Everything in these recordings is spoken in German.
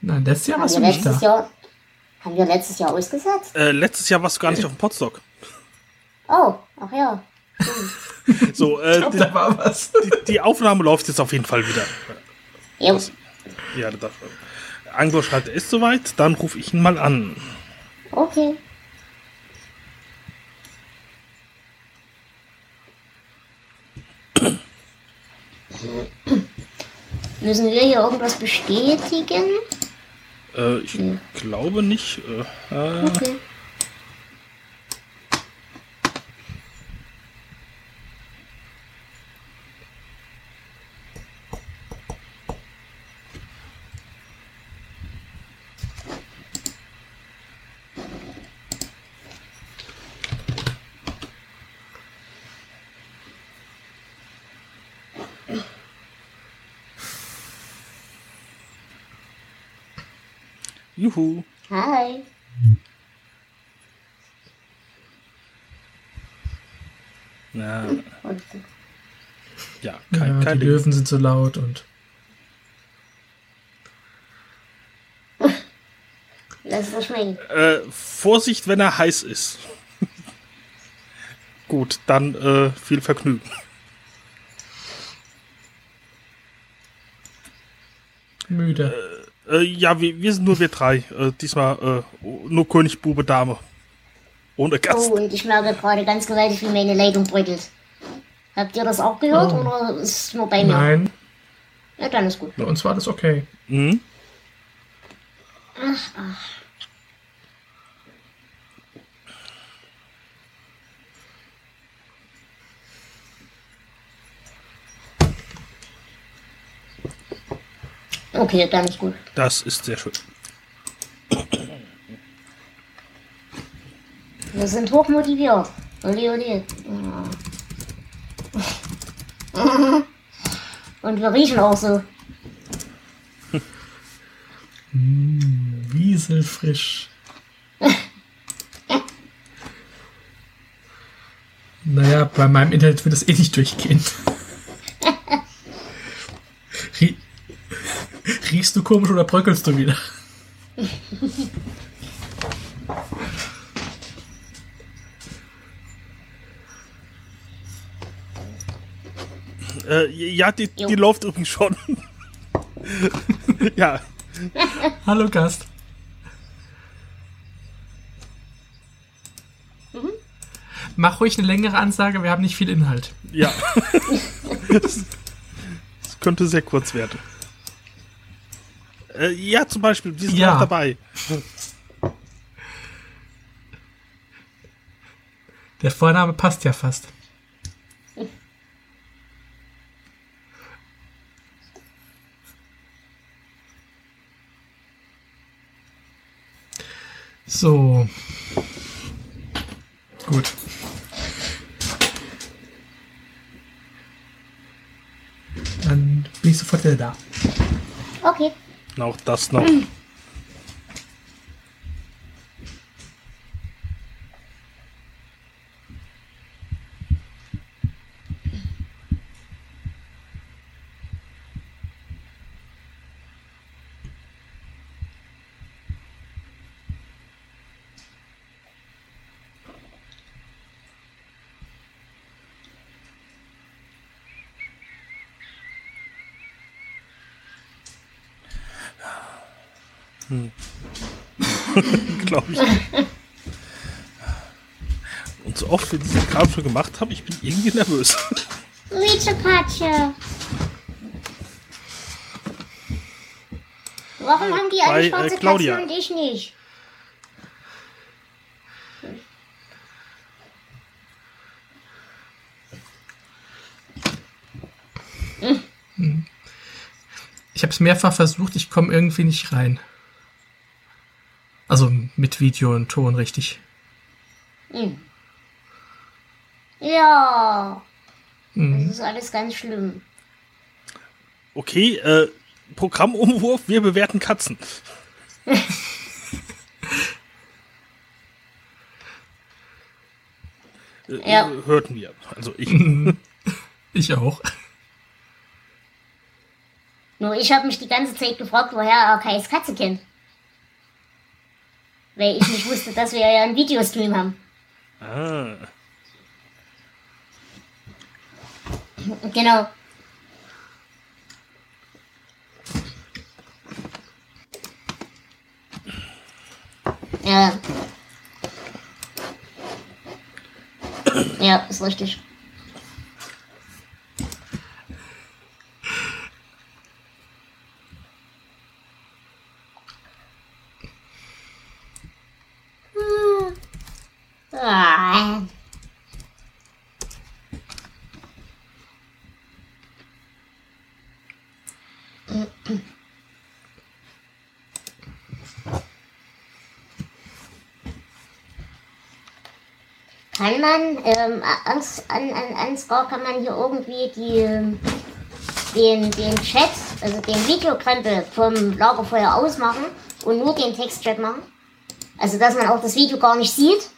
Nein, letztes Jahr Haben warst wir du nicht letztes da. Jahr, haben wir letztes Jahr ausgesetzt? Äh, letztes Jahr warst du gar nicht auf dem Podstock. Oh, ach ja. So, äh, Ich glaub, da war was. die, die Aufnahme läuft jetzt auf jeden Fall wieder. Jo. Ja, das Anglo schreibt, er ist soweit, dann rufe ich ihn mal an. Okay. Müssen wir hier irgendwas bestätigen? Äh, ich glaube nicht. Äh, äh, Okay. Juhu. Hi. Na, ja, kein, Ja, kein die Ding. Löwen sind so laut und lass es schmecken. Äh, Vorsicht, wenn er heiß ist. Gut, dann äh, viel Vergnügen. müde. Äh, ja, wir, wir sind nur wir drei. Äh, diesmal äh, nur König, Bube, Dame. Ohne Gast. Oh, und ich merke gerade ganz gewaltig, wie meine Leitung bröckelt. Habt ihr das auch gehört Oh. oder ist es nur bei mir? Nein, Ja, dann ist gut. bei uns war das okay. Mhm. Okay, dann ist gut. Das ist sehr schön. Wir sind hochmotiviert. Oli. Ja. Und wir riechen auch so. Wieselfrisch. naja, bei meinem Internet wird es eh nicht durchgehen. Komisch oder bröckelst du wieder? Äh, ja, die, Jo. die läuft übrigens schon. ja, Hallo Gast. Mach ruhig eine längere Ansage, wir haben nicht viel Inhalt. ja. Es könnte sehr kurz werden. Äh, ja, zum Beispiel, die sind Ja. auch dabei. Der Vorname passt ja fast. So. Gut. Dann bin ich sofort wieder da. Auch das noch. Glaube ich. Und so oft wir diesen Kram schon gemacht haben, ich bin irgendwie nervös. Vizekatsche. Warum haben die Bei, eine äh, schwarze Claudia. Katze und ich nicht? Ich habe es mehrfach versucht, ich komme irgendwie nicht rein. Mit Video und Ton richtig. Hm. Ja. Mhm. Das ist alles ganz schlimm. Okay, äh, Programmumwurf, wir bewerten Katzen. Äh, Ja. äh, Hörten wir. Also ich. Ich auch. Nur ich habe mich die ganze Zeit gefragt, woher er Kais Katze kennt. Weil ich nicht wusste, dass wir ja einen Videostream haben. Ah. Genau. Ja. Ja, ist richtig. Hm. Ah. Kann man, ähm, ans, an, an, Ansgar kann man hier irgendwie die, ähm, den, den Chat, also den Videokrempel vom Lagerfeuer ausmachen und nur den Textchat machen? Also, dass man auch das Video gar nicht sieht?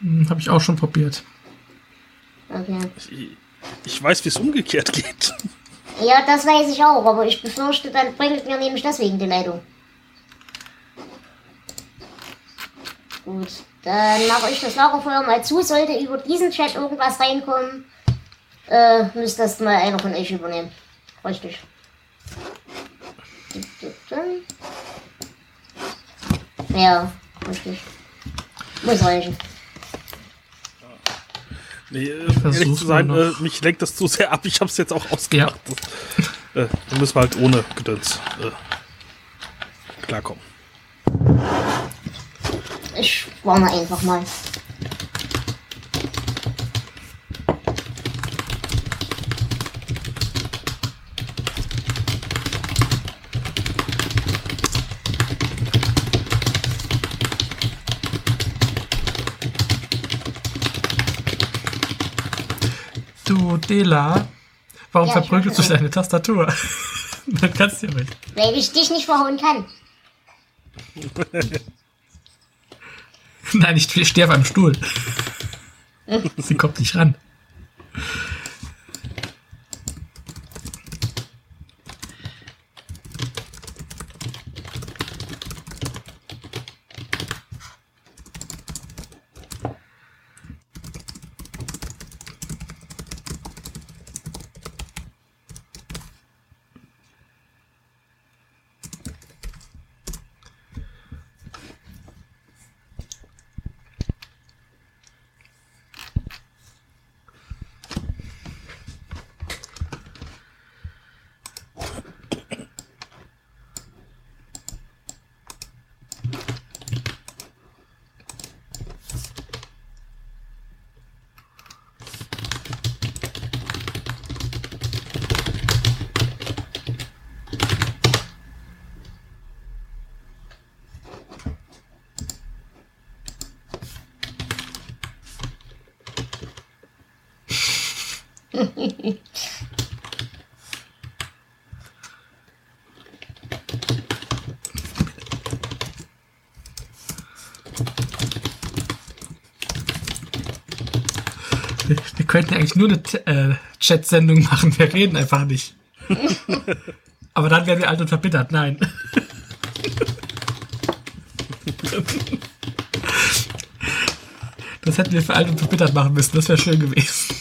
Hm, Habe ich auch schon probiert. Okay. Ich, ich weiß, wie es umgekehrt geht. Ja, das weiß ich auch, aber ich befürchte, dann bringt mir nämlich deswegen die Leitung. Gut, dann mache ich das Lagerfeuer mal zu. Sollte über diesen Chat irgendwas reinkommen, äh, müsste das mal einer von euch übernehmen. Richtig. Ja, richtig. Muss reichen. Nee, äh, ehrlich zu sein, äh, mich lenkt das zu sehr ab. Ich hab's jetzt auch ausgemacht. äh, dann müssen wir halt ohne Gedöns äh, klarkommen. Ich warne einfach mal. Du, Dela, warum Ja, verprügelst du deine Tastatur? Dann kannst du ja nicht. Weil ich dich nicht verhauen kann. Nein, ich stehe auf einem Stuhl. Sie kommt nicht ran. Wir, wir könnten eigentlich nur eine äh, Chat-Sendung machen. Wir reden einfach nicht. Aber dann wären wir alt und verbittert. Nein. Das hätten wir für alt und verbittert machen müssen. Das wäre schön gewesen.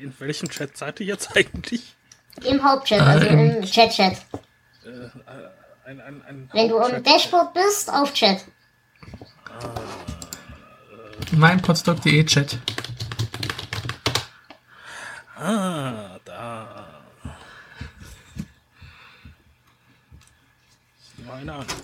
In welchem Chat seid ihr jetzt eigentlich? Im Hauptchat, also Ähm. im Chat-Chat. Ein, ein, ein Wenn du im. Dashboard bist, auf Chat. Meinpodstock.de Chat. Ah, da. Meine Ahnung.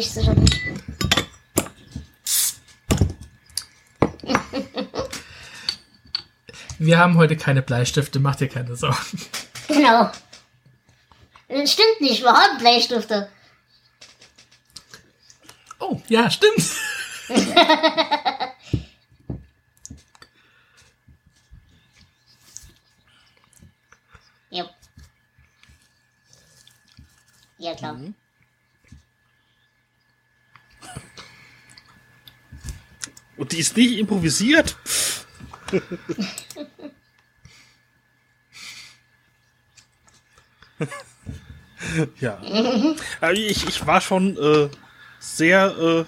Sicherlich, sicherlich. Wir haben heute keine Bleistifte, macht dir keine Sorgen. Genau. Das stimmt nicht, wir haben Bleistifte. Oh, ja, stimmt. ja. Ja, klar. Mhm. Und die ist nicht improvisiert. ja. Also ich, ich war schon äh, sehr äh,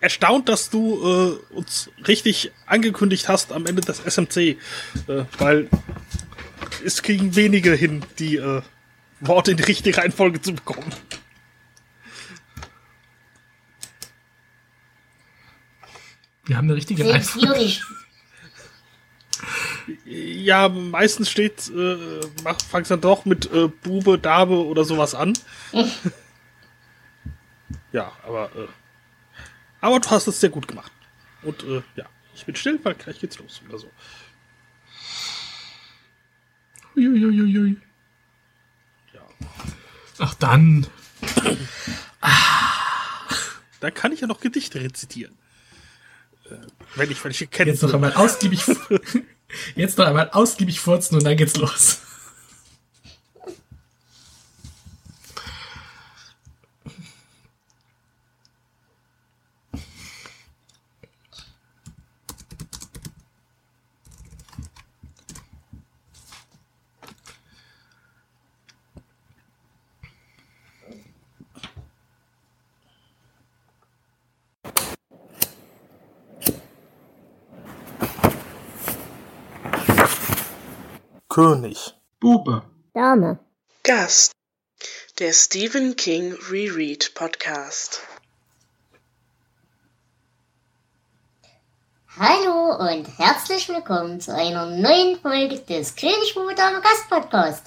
erstaunt, dass du äh, uns richtig angekündigt hast am Ende des SMC, äh, weil es kriegen wenige hin, die äh, Worte in die richtige Reihenfolge zu bekommen. Wir haben eine richtige Reihenfolge. Ja, meistens steht, äh, fangst dann doch mit äh, Bube, Dame oder sowas an. ja, aber, äh, aber du hast es sehr gut gemacht. Und äh, ja, ich bin still, weil gleich geht's los oder so. Uiuiuiui. Ja. Ach dann. Da kann ich ja noch Gedichte rezitieren. Wenn ich welche kenne. Jetzt noch einmal ausgiebig, jetzt noch einmal ausgiebig furzen und dann geht's los. König. Bube. Dame. Gast. Der Stephen King Reread Podcast. Hallo und herzlich willkommen zu einer neuen Folge des König Bube Dame Gast Podcast.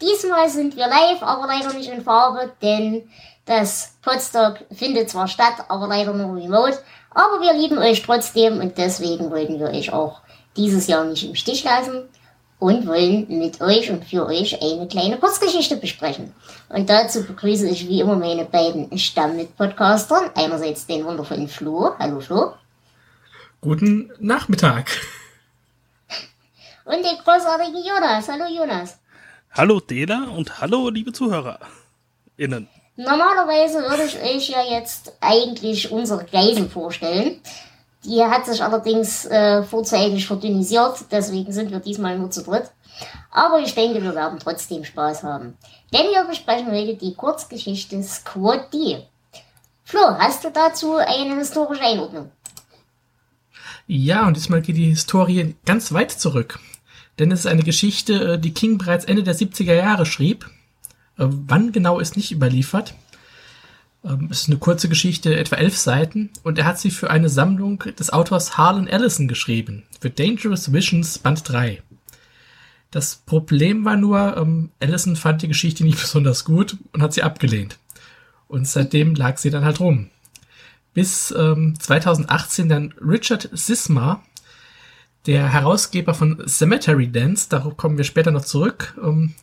Diesmal sind wir live, aber leider nicht in Farbe, denn das Podstock findet zwar statt, aber leider nur remote. Aber wir lieben euch trotzdem und deswegen wollten wir euch auch dieses Jahr nicht im Stich lassen und wollen mit euch und für euch eine kleine Kurzgeschichte besprechen. Und dazu begrüße ich wie immer meine beiden Stammit-Podcastern. Einerseits den wundervollen Flo. Hallo Flo. Guten Nachmittag. Und den großartigen Jonas. Hallo Jonas. Hallo Dela und hallo liebe Zuhörer. Innen. Normalerweise würde ich euch ja jetzt eigentlich unsere Geisel vorstellen. Die hat sich allerdings äh, vorzeitig verdünnisiert, deswegen sind wir diesmal nur zu dritt. Aber ich denke, wir werden trotzdem Spaß haben. Denn wir besprechen heute die Kurzgeschichte Squad D. Flo, hast du dazu eine historische Einordnung? Ja, und diesmal geht die Historie ganz weit zurück. Denn es ist eine Geschichte, äh, die King bereits Ende der 70er Jahre schrieb. Äh, wann genau ist nicht überliefert. Ähm, es ist eine kurze Geschichte, etwa elf Seiten, und er hat sie für eine Sammlung des Autors Harlan Ellison geschrieben, für Dangerous Visions Band 3. Das Problem war nur, ähm, Ellison fand die Geschichte nicht besonders gut und hat sie abgelehnt. Und seitdem lag sie dann halt rum. Bis ähm, 2018 dann Richard Sisma, der Herausgeber von Cemetery Dance, darauf kommen wir später noch zurück, ähm,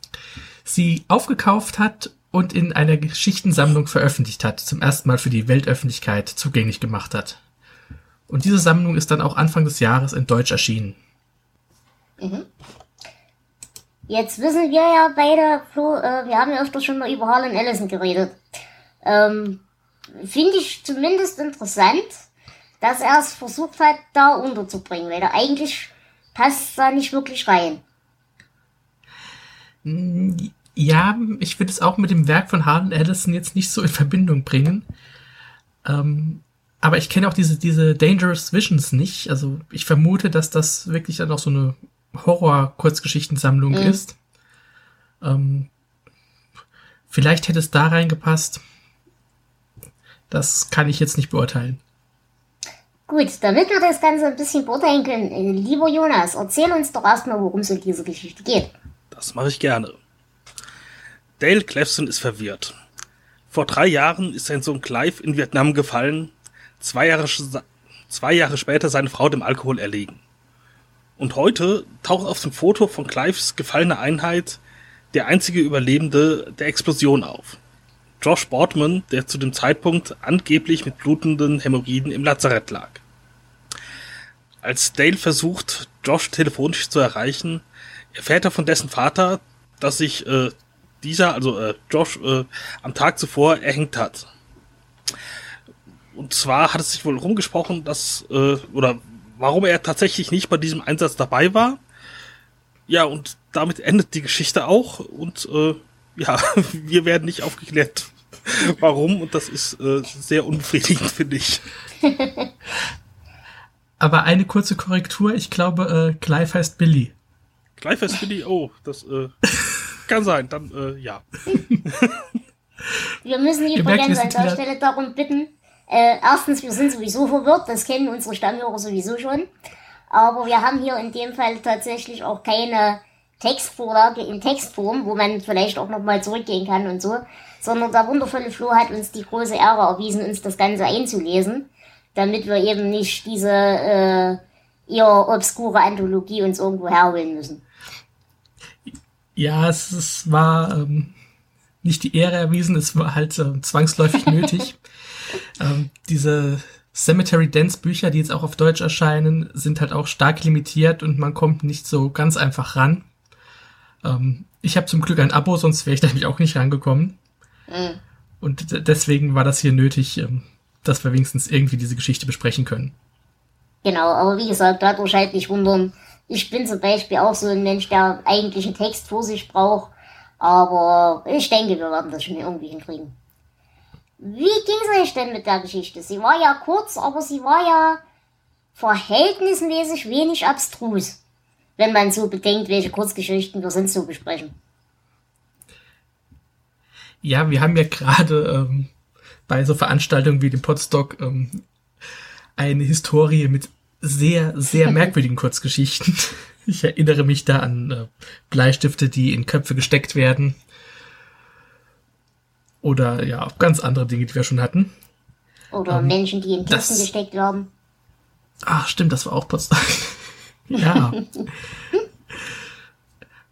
sie aufgekauft hat und in einer Geschichtensammlung veröffentlicht hat, zum ersten Mal für die Weltöffentlichkeit zugänglich gemacht hat. Und diese Sammlung ist dann auch Anfang des Jahres in Deutsch erschienen. Mhm. Jetzt wissen wir ja beide, Flo, äh, wir haben ja öfters schon mal über Harlan Ellison geredet. Ähm, Finde ich zumindest interessant, dass er es versucht hat, da unterzubringen, weil er eigentlich passt da nicht wirklich rein. Ja, ich würde es auch mit dem Werk von Harlan Ellison jetzt nicht so in Verbindung bringen. Ähm, aber ich kenne auch diese, diese Dangerous Visions nicht. Also ich vermute, dass das wirklich dann auch so eine Horror-Kurzgeschichtensammlung mhm. ist. Ähm, vielleicht hätte es da reingepasst. Das kann ich jetzt nicht beurteilen. Gut, damit wir das Ganze ein bisschen beurteilen können, äh, lieber Jonas, erzähl uns doch erstmal, worum es in dieser Geschichte geht. Das mache ich gerne. Dale Clefson ist verwirrt. Vor drei Jahren ist sein Sohn Clive in Vietnam gefallen, zwei Jahre, zwei Jahre später seine Frau dem Alkohol erlegen. Und heute taucht auf dem Foto von Clives gefallene Einheit der einzige Überlebende der Explosion auf. Josh Boardman, der zu dem Zeitpunkt angeblich mit blutenden Hämorrhoiden im Lazarett lag. Als Dale versucht, Josh telefonisch zu erreichen, erfährt er von dessen Vater, dass sich äh, dieser, also äh, Josh, äh, am Tag zuvor erhängt hat. Und zwar hat es sich wohl rumgesprochen, dass, äh, oder warum er tatsächlich nicht bei diesem Einsatz dabei war. Ja, und damit endet die Geschichte auch. Und äh, ja, wir werden nicht aufgeklärt, warum. Und das ist äh, sehr unbefriedigend, finde ich. Aber eine kurze Korrektur. Ich glaube, äh, Clive heißt Billy. Clive heißt Billy? Oh, das äh, kann sein. Dann, äh, ja. Wir müssen übrigens an der Stelle darum bitten, äh, erstens, wir sind sowieso verwirrt, das kennen unsere Stammhörer sowieso schon. Aber wir haben hier in dem Fall tatsächlich auch keine Textvorlage in Textform, wo man vielleicht auch nochmal zurückgehen kann und so, sondern der wundervolle Flo hat uns die große Ehre erwiesen, uns das Ganze einzulesen, damit wir eben nicht diese äh, eher obskure Anthologie uns irgendwo herholen müssen. Ja, es, es war ähm, nicht die Ehre erwiesen, es war halt äh, zwangsläufig nötig. Ähm, diese Cemetery Dance Bücher, die jetzt auch auf Deutsch erscheinen, sind halt auch stark limitiert und man kommt nicht so ganz einfach ran. Ähm, ich habe zum Glück ein Abo, sonst wäre ich da nämlich auch nicht rangekommen. Mhm. Und deswegen war das hier nötig, ähm, dass wir wenigstens irgendwie diese Geschichte besprechen können. Genau, aber wie gesagt, dadurch halt nicht wundern. Ich bin zum Beispiel auch so ein Mensch, der eigentlich einen Text vor sich braucht. Aber ich denke, wir werden das schon irgendwie hinkriegen. Wie ging es euch denn mit der Geschichte? Sie war ja kurz, aber sie war ja verhältnismäßig wenig abstrus, wenn man so bedenkt, welche Kurzgeschichten wir sonst so besprechen. Ja, wir haben ja gerade ähm, bei so Veranstaltungen wie dem Podstock ähm, eine Historie mit sehr, sehr merkwürdigen Kurzgeschichten. Ich erinnere mich da an äh, Bleistifte, die in Köpfe gesteckt werden oder ja, ganz andere Dinge, die wir schon hatten. Oder ähm, Menschen, die in Kisten gesteckt werden. Ach, stimmt, das war auch Potsdam. ja.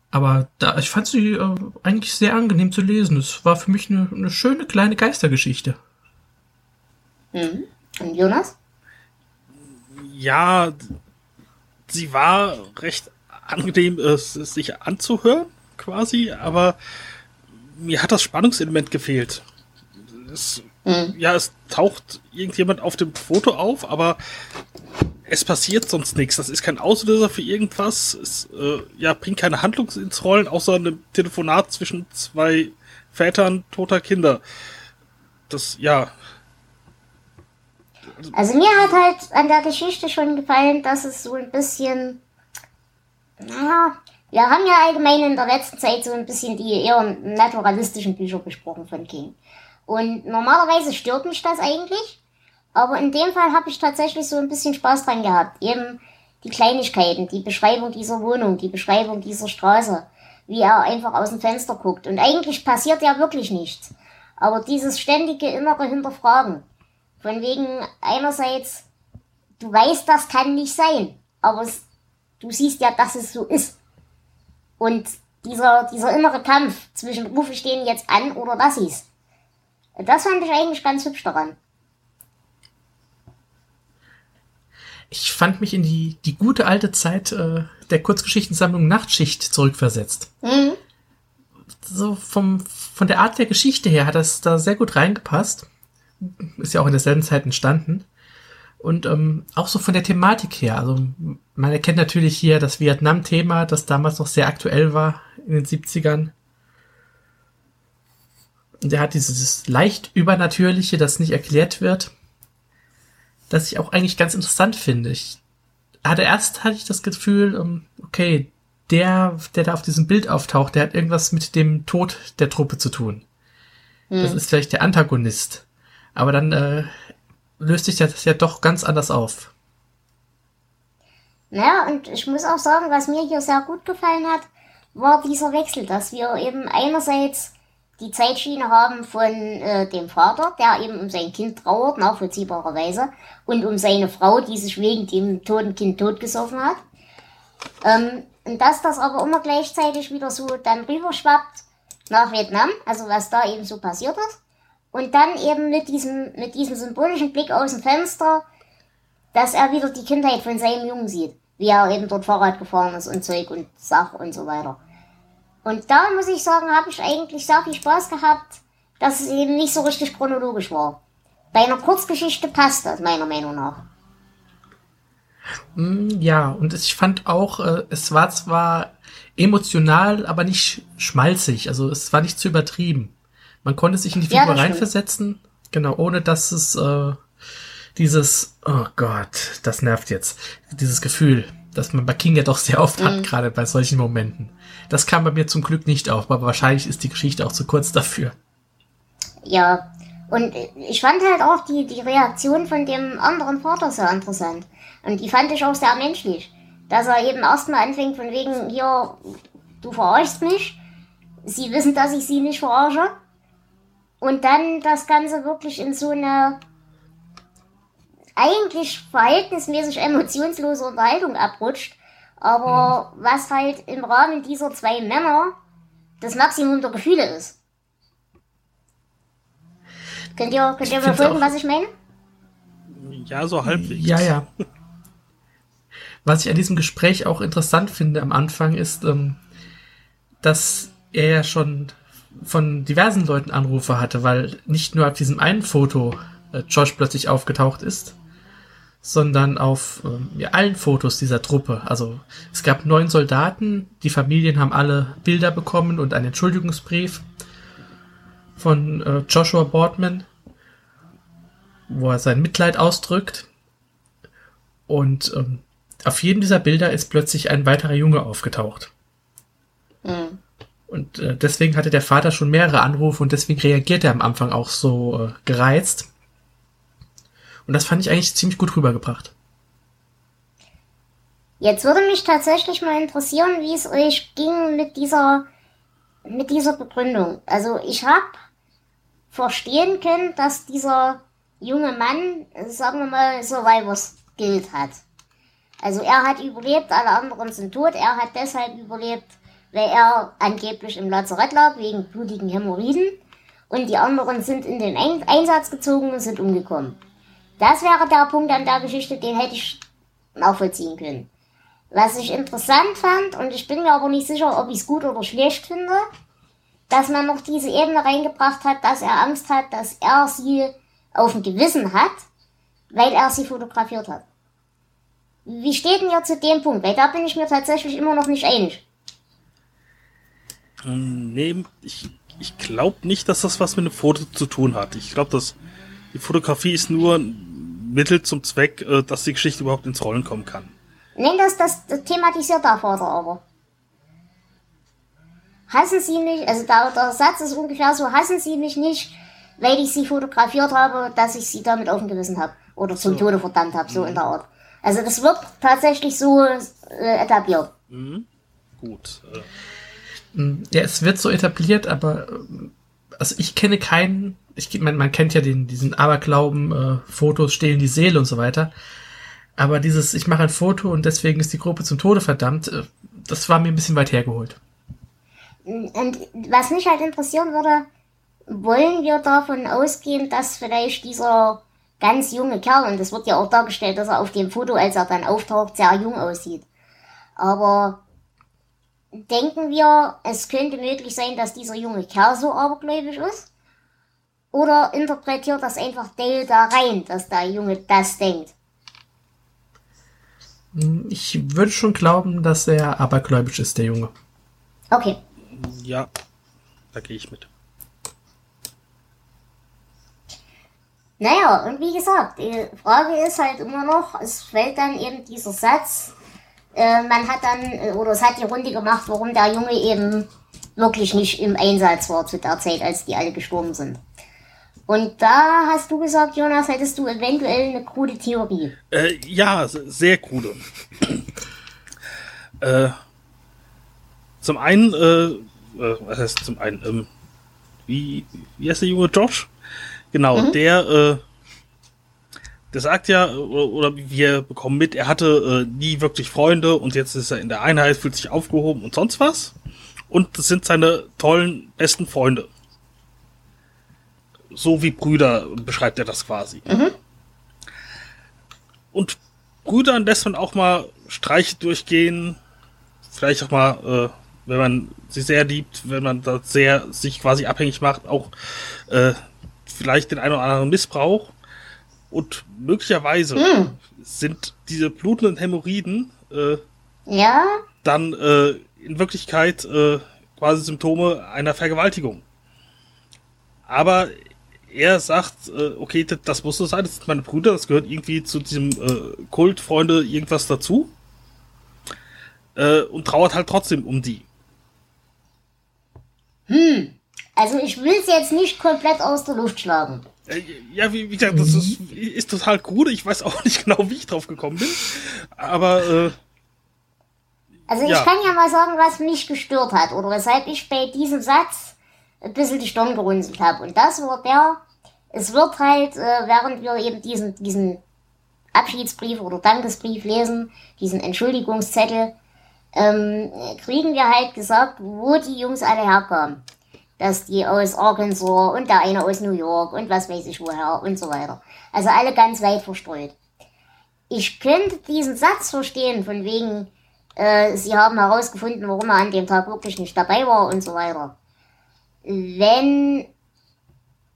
Aber da, ich fand sie äh, eigentlich sehr angenehm zu lesen. Es war für mich eine, eine schöne kleine Geistergeschichte. Mhm. Und Jonas? Ja, sie war recht angenehm, es sich anzuhören, quasi, aber mir hat das Spannungselement gefehlt. Es, mhm. Ja, es taucht irgendjemand auf dem Foto auf, aber es passiert sonst nichts. Das ist kein Auslöser für irgendwas. Es äh, ja, bringt keine Handlung ins Rollen, außer einem Telefonat zwischen zwei Vätern toter Kinder. Das, ja. Also mir hat halt an der Geschichte schon gefallen, dass es so ein bisschen, na, wir haben ja allgemein in der letzten Zeit so ein bisschen die eher naturalistischen Bücher besprochen von King. Und normalerweise stört mich das eigentlich. Aber in dem Fall habe ich tatsächlich so ein bisschen Spaß dran gehabt. Eben die Kleinigkeiten, die Beschreibung dieser Wohnung, die Beschreibung dieser Straße, wie er einfach aus dem Fenster guckt. Und eigentlich passiert ja wirklich nichts. Aber dieses ständige innere Hinterfragen. Von wegen einerseits, du weißt, das kann nicht sein. Aber es, du siehst ja, dass es so ist. Und dieser, dieser innere Kampf zwischen rufe ich den jetzt an oder lass ich's. Das fand ich eigentlich ganz hübsch daran. Ich fand mich in die, die gute alte Zeit äh, der Kurzgeschichtensammlung Nachtschicht zurückversetzt. Mhm. So vom, von der Art der Geschichte her hat das da sehr gut reingepasst. Ist ja auch in derselben Zeit entstanden. Und ähm, auch so von der Thematik her. Also man erkennt natürlich hier das Vietnam-Thema, das damals noch sehr aktuell war in den 70ern. Und er hat dieses leicht Übernatürliche, das nicht erklärt wird, das ich auch eigentlich ganz interessant finde. Ich hatte erst hatte ich das Gefühl, ähm, okay, der, der da auf diesem Bild auftaucht, der hat irgendwas mit dem Tod der Truppe zu tun. Hm. Das ist vielleicht der Antagonist. Aber dann äh, löst sich das ja doch ganz anders auf. Naja, und ich muss auch sagen, was mir hier sehr gut gefallen hat, war dieser Wechsel, dass wir eben einerseits die Zeitschiene haben von äh, dem Vater, der eben um sein Kind trauert, nachvollziehbarerweise, und um seine Frau, die sich wegen dem toten Kind totgesoffen hat. Ähm, und dass das aber immer gleichzeitig wieder so dann rüberschwappt nach Vietnam, also was da eben so passiert ist. Und dann eben mit diesem, mit diesem symbolischen Blick aus dem Fenster, dass er wieder die Kindheit von seinem Jungen sieht, wie er eben dort Fahrrad gefahren ist und Zeug und Sach und so weiter. Und da muss ich sagen, habe ich eigentlich sehr viel Spaß gehabt, dass es eben nicht so richtig chronologisch war. Bei einer Kurzgeschichte passt das meiner Meinung nach. Mm, ja, und ich fand auch, äh, es war zwar emotional, aber nicht schmalzig. Also es war nicht zu übertrieben. Man konnte sich in die Figur ja, reinversetzen, genau, ohne dass es äh, dieses, oh Gott, das nervt jetzt, dieses Gefühl, das man bei King ja doch sehr oft mhm. hat, gerade bei solchen Momenten. Das kam bei mir zum Glück nicht auf, aber wahrscheinlich ist die Geschichte auch zu kurz dafür. Ja, und ich fand halt auch die, die Reaktion von dem anderen Vater sehr interessant. Und die fand ich auch sehr menschlich. Dass er eben erstmal anfängt von wegen, hier, du verarschst mich. Sie wissen, dass ich sie nicht verarsche. Und dann das Ganze wirklich in so eine eigentlich verhältnismäßig emotionslose Unterhaltung abrutscht. Aber mhm. was halt im Rahmen dieser zwei Männer das Maximum der Gefühle ist. Könnt ihr, könnt ihr mir folgen, was ich meine? Ja, so halbwegs. Ja, ja. Was ich an diesem Gespräch auch interessant finde am Anfang ist, ähm, dass er ja schon von diversen Leuten Anrufe hatte, weil nicht nur auf diesem einen Foto äh, Josh plötzlich aufgetaucht ist, sondern auf ähm, ja, allen Fotos dieser Truppe. Also es gab neun Soldaten, die Familien haben alle Bilder bekommen und einen Entschuldigungsbrief von äh, Joshua Boardman, wo er sein Mitleid ausdrückt. Und ähm, auf jedem dieser Bilder ist plötzlich ein weiterer Junge aufgetaucht. Mhm. Und äh, deswegen hatte der Vater schon mehrere Anrufe und deswegen reagiert er am Anfang auch so äh, gereizt. Und das fand ich eigentlich ziemlich gut rübergebracht. Jetzt würde mich tatsächlich mal interessieren, wie es euch ging mit dieser, mit dieser Begründung. Also ich habe verstehen können, dass dieser junge Mann, sagen wir mal, Survivors Guild hat. Also er hat überlebt, alle anderen sind tot. Er hat deshalb überlebt, weil er angeblich im Lazarett lag wegen blutigen Hämorrhoiden. Und die anderen sind in den Einsatz gezogen und sind umgekommen. Das wäre der Punkt an der Geschichte, den hätte ich nachvollziehen können. Was ich interessant fand, und ich bin mir aber nicht sicher, ob ich es gut oder schlecht finde, dass man noch diese Ebene reingebracht hat, dass er Angst hat, dass er sie auf dem Gewissen hat, weil er sie fotografiert hat. Wie steht denn ihr zu dem Punkt? Weil da bin ich mir tatsächlich immer noch nicht einig. Nee, ich, ich glaube nicht, dass das was mit einem Foto zu tun hat. Ich glaube, dass die Fotografie ist nur ein Mittel zum Zweck, äh, dass die Geschichte überhaupt ins Rollen kommen kann. Nee, das, das, das thematisiert der Vater aber. Hassen Sie mich, also der, der Satz ist ungefähr so, hassen Sie mich nicht, weil ich Sie fotografiert habe, dass ich Sie damit auf dem Gewissen habe. Oder zum so. Tode verdammt habe, so mhm. in der Art. Also das wird tatsächlich so äh, etabliert. Mhm. Gut. Äh. Mm, ja, es wird so etabliert, aber äh, also ich kenne keinen, ich, man, man kennt ja den, diesen Aberglauben, äh, Fotos stehlen die Seele und so weiter. Aber dieses, ich mache ein Foto und deswegen ist die Gruppe zum Tode verdammt, äh, das war mir ein bisschen weit hergeholt. Und was mich halt interessieren würde, wollen wir davon ausgehen, dass vielleicht dieser ganz junge Kerl, und das wird ja auch dargestellt, dass er auf dem Foto, als er dann auftaucht, sehr jung aussieht. Aber denken wir, es könnte möglich sein, dass dieser junge Kerl so abergläubisch ist? Oder interpretiert das einfach Dale da rein, dass der Junge das denkt? Ich würde schon glauben, dass er abergläubisch ist, der Junge. Okay. Ja, da gehe ich mit. Naja, und wie gesagt, die Frage ist halt immer noch, es fällt dann eben dieser Satz, äh, man hat dann, äh, oder es hat die Runde gemacht, warum der Junge eben wirklich nicht im Einsatz war zu der Zeit, als die alle gestorben sind. Und da hast du gesagt, Jonas, hättest du eventuell eine krude Theorie. Äh, ja, sehr krude. äh, zum einen, äh, äh, was heißt zum einen, ähm, wie, wie heißt der junge Josh? Genau, mhm. der, äh, der sagt ja, oder, oder wir bekommen mit, er hatte äh, nie wirklich Freunde und jetzt ist er in der Einheit, fühlt sich aufgehoben und sonst was. Und das sind seine tollen, besten Freunde. So wie Brüder beschreibt er das quasi. Mhm. Und Brüdern lässt man auch mal Streiche durchgehen. Vielleicht auch mal, äh, wenn man sie sehr liebt, wenn man da sehr sich quasi abhängig macht, auch äh, vielleicht den einen oder anderen Missbrauch. Und möglicherweise mm. sind diese blutenden Hämorrhoiden äh, ja? dann äh, in Wirklichkeit äh, quasi Symptome einer Vergewaltigung. Aber er sagt, äh, okay, das muss so sein, das sind meine Brüder, das gehört irgendwie zu diesem äh, Kult, Freunde, irgendwas dazu. Äh, und trauert halt trotzdem um die. Hm, also ich will es jetzt nicht komplett aus der Luft schlagen. Äh, ja, wie, wie gesagt, das ist, ist total krude. Ich weiß auch nicht genau, wie ich drauf gekommen bin. Aber äh, also ich ja. kann ja mal sagen, was mich gestört hat oder weshalb ich bei diesem Satz ein bisschen die Stirn gerunzelt habe. Und das war der, es wird halt, äh, während wir eben diesen, diesen Abschiedsbrief oder Dankesbrief lesen, diesen Entschuldigungszettel, ähm, kriegen wir halt gesagt, wo die Jungs alle herkamen. Dass die aus Arkansas und der eine aus New York und was weiß ich woher und so weiter. Also alle ganz weit verstreut. Ich könnte diesen Satz verstehen, von wegen, äh, sie haben herausgefunden, warum er an dem Tag wirklich nicht dabei war und so weiter. Wenn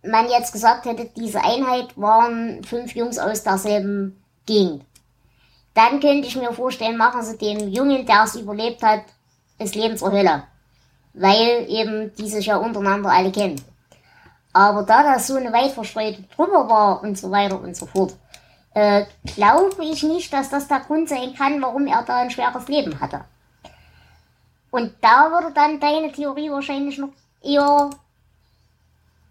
man jetzt gesagt hätte, diese Einheit waren fünf Jungs aus derselben Gegend, dann könnte ich mir vorstellen, machen sie dem Jungen, der es überlebt hat, das Leben zur Hölle. Weil eben die sich ja untereinander alle kennen. Aber da das so eine weit verstreute Truppe war und so weiter und so fort, äh, glaube ich nicht, dass das der Grund sein kann, warum er da ein schweres Leben hatte. Und da würde dann deine Theorie wahrscheinlich noch eher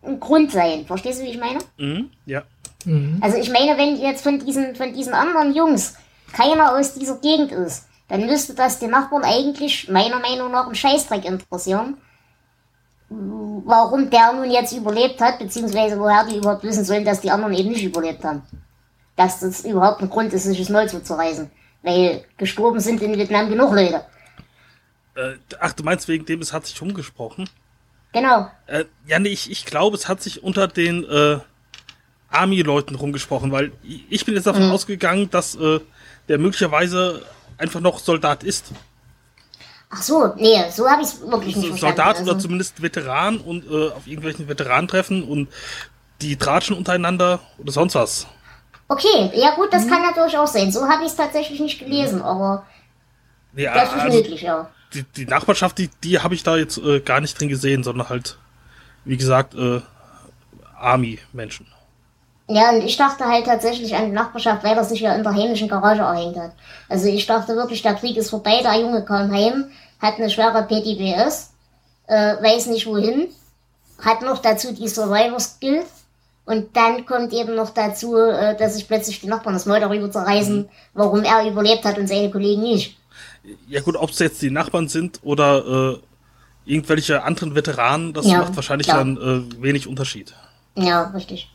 ein Grund sein. Verstehst du, wie ich meine? Mhm, ja. Mhm. Also ich meine, wenn jetzt von diesen, von diesen anderen Jungs keiner aus dieser Gegend ist, dann müsste das den Nachbarn eigentlich meiner Meinung nach ein Scheißdreck interessieren. Warum der nun jetzt überlebt hat, beziehungsweise woher die überhaupt wissen sollen, dass die anderen eben nicht überlebt haben dass das überhaupt ein Grund ist, sich das Maul zuzureißen. Weil gestorben sind in Vietnam genug Leute. Äh, ach, du meinst wegen dem, es hat sich umgesprochen? Genau. Äh, ja, nee, ich, ich glaube, es hat sich unter den äh, Army-Leuten rumgesprochen, weil ich bin jetzt davon mhm. ausgegangen, dass äh, der möglicherweise einfach noch Soldat ist. Ach so, nee, so habe ich es wirklich nicht verstanden. Soldat also. oder zumindest Veteran und äh, auf irgendwelchen Veteranentreffen und die tratschen untereinander oder sonst was. Okay, ja gut, das mhm. kann natürlich auch sein. So habe ich es tatsächlich nicht gelesen, aber ja, das ist also möglich, ja. Die, die Nachbarschaft, die, die habe ich da jetzt äh, gar nicht drin gesehen, sondern halt, wie gesagt, äh, Army-Menschen. Ja, und ich dachte halt tatsächlich an die Nachbarschaft, weil er sich ja in der heimischen Garage erhängt hat. Also ich dachte wirklich, der Krieg ist vorbei, der Junge kam heim, hat eine schwere PTBS, äh, weiß nicht wohin, hat noch dazu die Survivor Skills und dann kommt eben noch dazu, äh, dass sich plötzlich die Nachbarn das Maul darüber zerreißen, mhm. warum er überlebt hat und seine Kollegen nicht. Ja gut, ob es jetzt die Nachbarn sind oder äh, irgendwelche anderen Veteranen, das ja, macht wahrscheinlich klar. dann äh, wenig Unterschied. Ja, richtig.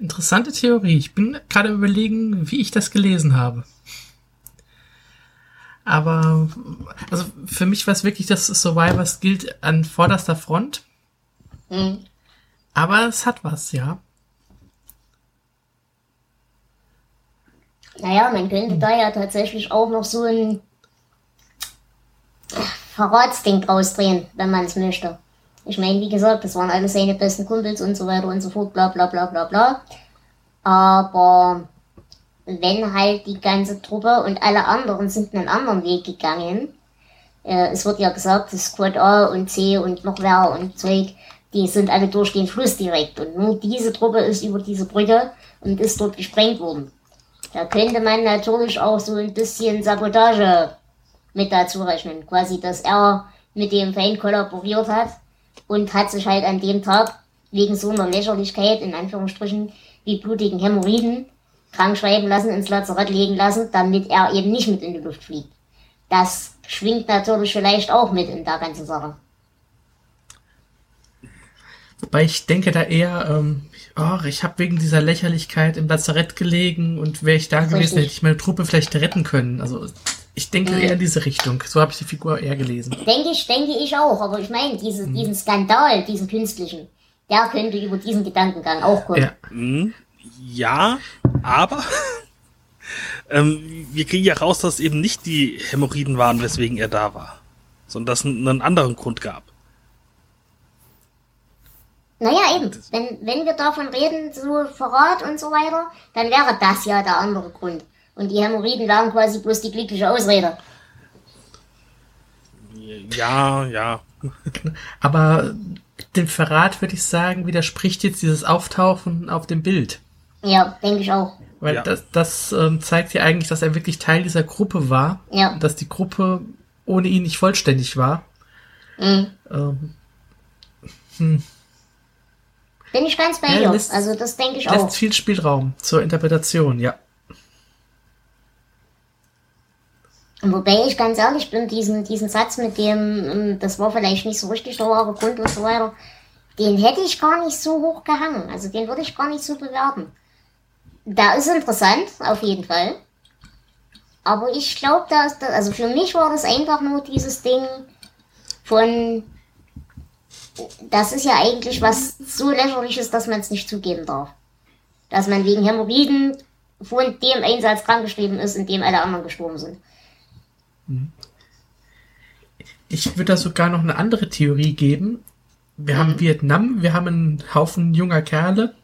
Interessante Theorie. Ich bin gerade überlegen, wie ich das gelesen habe. Aber also für mich war es wirklich, dass Survivors gilt an vorderster Front. Mhm. Aber es hat was, ja. Naja, man könnte da ja tatsächlich auch noch so ein Verratsding draus drehen, wenn man es möchte. Ich meine, wie gesagt, das waren alle seine besten Kumpels und so weiter und so fort, bla bla bla bla bla. Aber wenn halt die ganze Truppe und alle anderen sind einen anderen Weg gegangen, äh, es wird ja gesagt, das Squad A und C und noch wer und Zeug, die sind alle durch den Fluss direkt. Und nur diese Truppe ist über diese Brücke und ist dort gesprengt worden. Da könnte man natürlich auch so ein bisschen Sabotage mit dazu rechnen. Quasi, dass er mit dem Feind kollaboriert hat und hat sich halt an dem Tag wegen so einer Lächerlichkeit, in Anführungsstrichen, wie blutigen Hämorrhoiden, krank schreiben lassen, ins Lazarett legen lassen, damit er eben nicht mit in die Luft fliegt. Das schwingt natürlich vielleicht auch mit in der ganzen Sache. Wobei ich denke da eher, ähm, oh, ich habe wegen dieser Lächerlichkeit im Lazarett gelegen und wäre ich da gewesen, Richtig. hätte ich meine Truppe vielleicht retten können. Also ich denke Mhm. eher in diese Richtung. So habe ich die Figur eher gelesen. Denke ich, denke ich auch. Aber ich meine, diese, diesen Skandal, diesen künstlichen, der könnte über diesen Gedankengang auch kommen. Ja. Hm, ja, aber ähm, wir kriegen ja raus, dass es eben nicht die Hämorrhoiden waren, weswegen er da war, sondern dass es einen anderen Grund gab. Naja, eben. Wenn, wenn wir davon reden, so Verrat und so weiter, dann wäre das ja der andere Grund. Und die Hämorrhoiden wären quasi bloß die glückliche Ausrede. Ja, ja. Aber dem Verrat würde ich sagen, widerspricht jetzt dieses Auftauchen auf dem Bild. Ja, denke ich auch. Weil Ja. das, das ähm, zeigt ja eigentlich, dass er wirklich Teil dieser Gruppe war. Ja. Dass die Gruppe ohne ihn nicht vollständig war. Mhm. Ähm, Bin ich ganz bei Ja, dir. lässt- Also das denke ich lässt auch. viel Spielraum zur Interpretation, ja. Und Wobei ich ganz ehrlich bin, diesen, diesen Satz mit dem, ähm, das war vielleicht nicht so richtig der wahre Grund und so weiter, den hätte ich gar nicht so hoch gehangen. Also den würde ich gar nicht so bewerten. Da ist interessant, auf jeden Fall. Aber ich glaube, da ist, da- also für mich war das einfach nur dieses Ding von, das ist ja eigentlich was so lächerliches, dass man es nicht zugeben darf. Dass man wegen Hämorrhoiden von dem Einsatz krankgeschrieben ist, in dem alle anderen gestorben sind. Ich würde da sogar noch eine andere Theorie geben. Wir haben Vietnam, wir haben einen Haufen junger Kerle.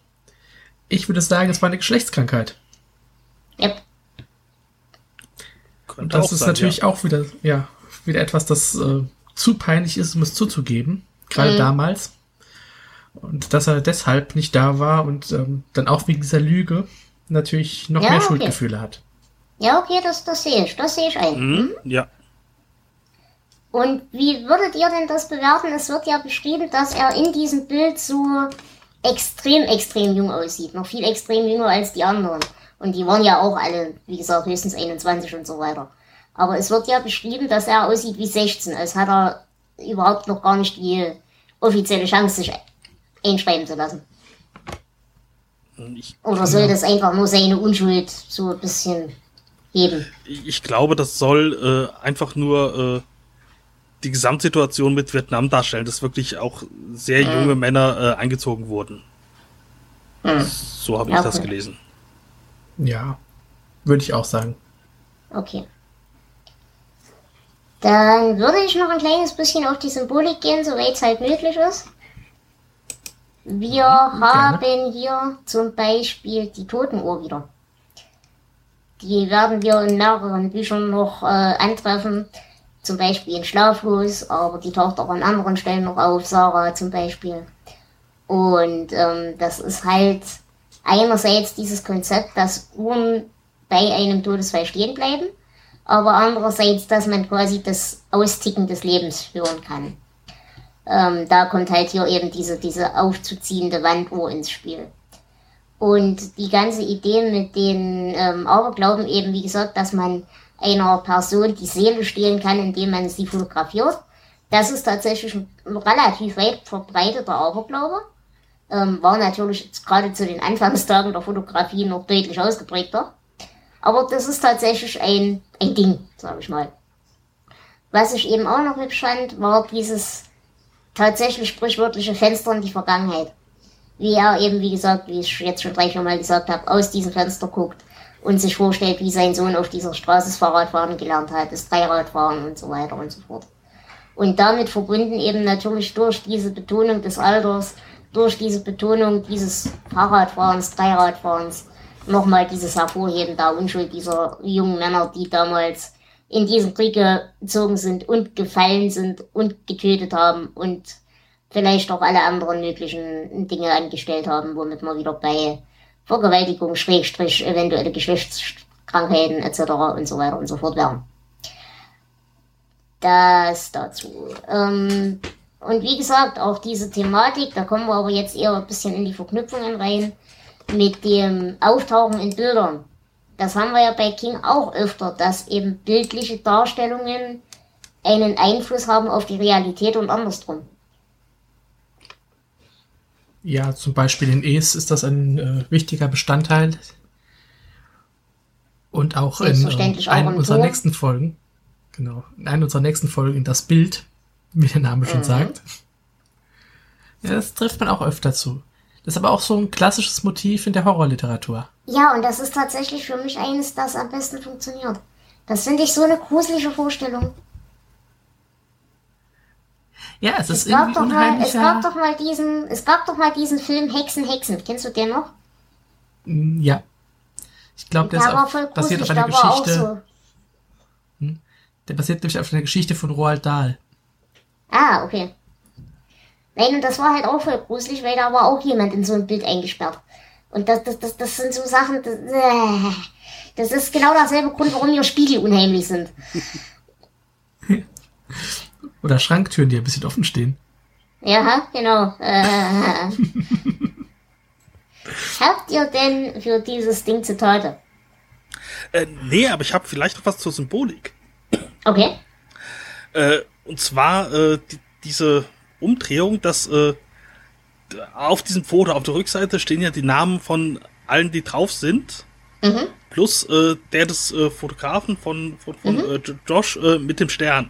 Ich würde sagen, es war eine Geschlechtskrankheit. Yep. Und das ist sein, natürlich ja. auch wieder, ja, wieder etwas, das äh, zu peinlich ist, um es zuzugeben. Gerade Mhm. damals. Und dass er deshalb nicht da war und ähm, dann auch wegen dieser Lüge natürlich noch Ja, mehr okay. Schuldgefühle hat. Ja, okay, das, das sehe ich. Das sehe ich ein. Hm, ja. Und wie würdet ihr denn das bewerten? Es wird ja beschrieben, dass er in diesem Bild so extrem, extrem jung aussieht. Noch viel extrem jünger als die anderen. Und die waren ja auch alle, wie gesagt, höchstens 21 und so weiter. Aber es wird ja beschrieben, dass er aussieht wie 16, als hat er überhaupt noch gar nicht die offizielle Chance, sich einschreiben zu lassen. Ich, Oder soll das einfach nur seine Unschuld so ein bisschen heben? ich glaube, das soll äh, einfach nur äh, die Gesamtsituation mit Vietnam darstellen, dass wirklich auch sehr junge Männer äh, eingezogen wurden. So habe ich Ja, das okay. gelesen. Ja, würde ich auch sagen. Okay. Dann würde ich noch ein kleines bisschen auf die Symbolik gehen, soweit es halt möglich ist. Wir haben hier zum Beispiel die Totenuhr wieder. Die werden wir in mehreren Büchern noch äh, antreffen. Zum Beispiel in Schlaflos, aber die taucht auch an anderen Stellen noch auf, Sarah zum Beispiel. Und ähm, das ist halt einerseits dieses Konzept, dass Uhren bei einem Todesfall stehen bleiben, aber andererseits, dass man quasi das Austicken des Lebens hören kann. Ähm, da kommt halt hier eben diese, diese aufzuziehende Wanduhr ins Spiel. Und die ganze Idee mit den ähm, Aberglauben eben, wie gesagt, dass man einer Person die Seele stehlen kann, indem man sie fotografiert, das ist tatsächlich ein relativ weit verbreiteter Aberglaube. Ähm, war natürlich gerade zu den Anfangstagen der Fotografie noch deutlich ausgeprägter. Aber das ist tatsächlich ein, ein Ding, sag ich mal. Was ich eben auch noch hübsch fand, war dieses tatsächlich sprichwörtliche Fenster in die Vergangenheit. Wie er eben, wie gesagt, wie ich jetzt schon drei, vier Mal gesagt habe, aus diesem Fenster guckt und sich vorstellt, wie sein Sohn auf dieser Straße das Fahrradfahren gelernt hat, das Dreiradfahren und so weiter und so fort. Und damit verbunden eben natürlich durch diese Betonung des Alters, durch diese Betonung dieses Fahrradfahrens, Dreiradfahrens, nochmal dieses Hervorheben der Unschuld dieser jungen Männer, die damals in diesen Krieg gezogen sind und gefallen sind und getötet haben und vielleicht auch alle anderen möglichen Dinge angestellt haben, womit wir wieder bei Vergewaltigung, Schrägstrich, eventuelle Geschlechtskrankheiten etc. und so weiter und so fort wären. Das dazu. Ähm, und wie gesagt, auch diese Thematik, da kommen wir aber jetzt eher ein bisschen in die Verknüpfungen rein, mit dem Auftauchen in Bildern. Das haben wir ja bei King auch öfter, dass eben bildliche Darstellungen einen Einfluss haben auf die Realität und andersrum. Ja, zum Beispiel in Es ist das ein äh, wichtiger Bestandteil. Und auch in äh, einer unserer Tor. nächsten Folgen. Genau. In einer unserer nächsten Folgen das Bild, wie der Name Mhm. schon sagt. Ja, das trifft man auch öfter zu. Das ist aber auch so ein klassisches Motiv in der Horrorliteratur. Ja, und das ist tatsächlich für mich eines, das am besten funktioniert. Das finde ich so eine gruselige Vorstellung. Ja, es ist Es gab, irgendwie doch mal, es gab doch mal diesen, es gab doch mal diesen Film Hexen, Hexen. Kennst du den noch? Mm, Ja. Ich glaube, der, Der ist auf, voll basiert gruselig, auf einer Geschichte. so. Der basiert nämlich auf einer Geschichte von Roald Dahl. Ah, okay. Nein, und das war halt auch voll gruselig, weil da war auch jemand in so ein Bild eingesperrt. Und das, das, das, das sind so Sachen, das, äh, das ist genau derselbe Grund, warum mir Spiegel unheimlich sind. Oder Schranktüren, die ein bisschen offen stehen. Ja, genau. Äh, habt ihr denn für dieses Ding Zitate? Äh, nee, aber ich habe vielleicht noch was zur Symbolik. Okay. Äh, und zwar äh, die, diese Umdrehung, dass äh, auf diesem Foto, auf der Rückseite stehen ja die Namen von allen, die drauf sind. Mhm. Plus äh, der des äh, Fotografen von, von, von äh, Jo- Josh äh, mit dem Stern.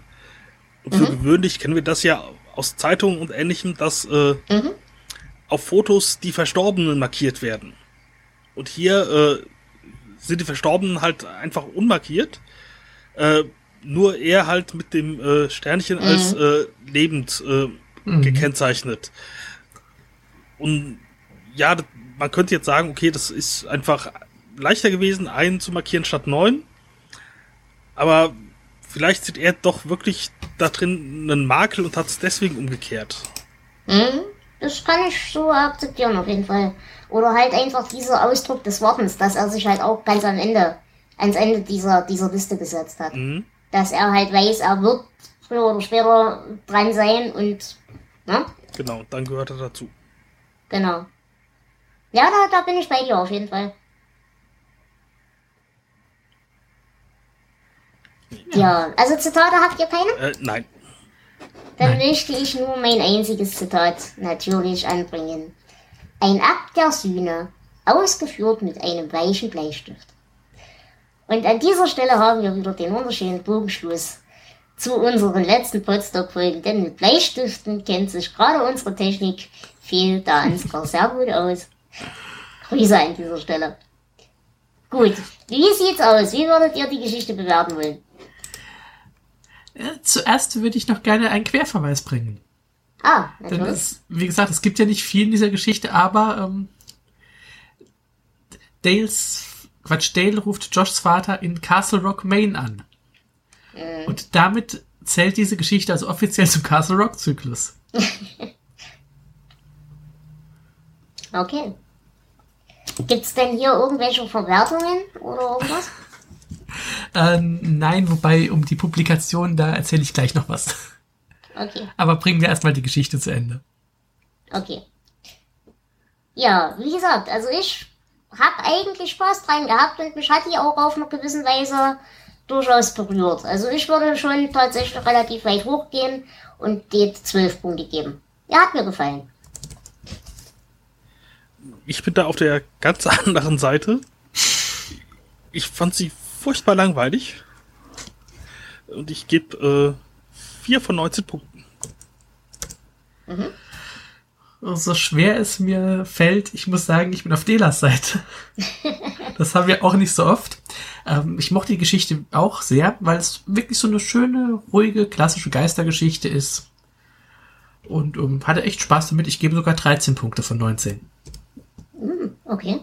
Und für gewöhnlich kennen wir das ja aus Zeitungen und ähnlichem, dass äh, Mhm. auf Fotos die Verstorbenen markiert werden. Und hier äh, sind die Verstorbenen halt einfach unmarkiert. Äh, nur er halt mit dem äh, Sternchen als äh, lebend äh, gekennzeichnet. Und ja, man könnte jetzt sagen, okay, das ist einfach leichter gewesen, einen zu markieren statt neun. Aber vielleicht sieht er doch wirklich da drin einen Makel und hat es deswegen umgekehrt. Mhm. Das kann ich so akzeptieren, auf jeden Fall. Oder halt einfach dieser Ausdruck des Wartens, dass er sich halt auch ganz am Ende, ans Ende dieser, dieser Liste gesetzt hat. Mhm. Dass er halt weiß, er wird früher oder später dran sein und, ne? Genau, dann gehört er dazu. Genau. Ja, da, da bin ich bei dir auf jeden Fall. Ja, also Zitate habt ihr keine? Äh, nein. Dann möchte ich nur mein einziges Zitat natürlich anbringen. Ein Akt der Sühne, ausgeführt mit einem weichen Bleistift. Und an dieser Stelle haben wir wieder den wunderschönen Bogenschluss zu unseren letzten Podstock-Folgen, denn mit Bleistiften kennt sich gerade unsere Technik fehlt da Ansgar sehr gut aus. Grüße an dieser Stelle. Gut, wie sieht's aus? Wie würdet ihr die Geschichte bewerten wollen? Äh, zuerst würde ich noch gerne einen Querverweis bringen. Ah, Denn natürlich. es, wie gesagt, es gibt ja nicht viel in dieser Geschichte, aber ähm, Dales, Quatsch, Dale ruft Joshs Vater in Castle Rock, Maine an. Und damit zählt diese Geschichte also offiziell zum Castle Rock Zyklus. Okay. Gibt's denn hier irgendwelche Verwertungen oder irgendwas? Ähm, nein, wobei um die Publikation, da erzähle ich gleich noch was. Okay, Aber bringen wir erstmal die Geschichte zu Ende. okay. Ja, wie gesagt, also ich hab eigentlich Spaß dran gehabt und mich hat die auch auf eine gewisse Weise durchaus berührt. Also ich würde schon tatsächlich relativ weit hochgehen und die 12 Punkte geben. Ja, hat mir gefallen. Ich bin da auf der ganz anderen Seite. Ich fand sie furchtbar langweilig. Und ich gebe äh, 4 von 19 Punkten. So schwer es mir fällt, ich muss sagen, ich bin auf Delas Seite. Das haben wir auch nicht so oft. Ähm, ich mochte die Geschichte auch sehr, weil es wirklich so eine schöne, ruhige, klassische Geistergeschichte ist. Und um, hatte echt Spaß damit. Ich gebe sogar 13 Punkte von 19. Okay.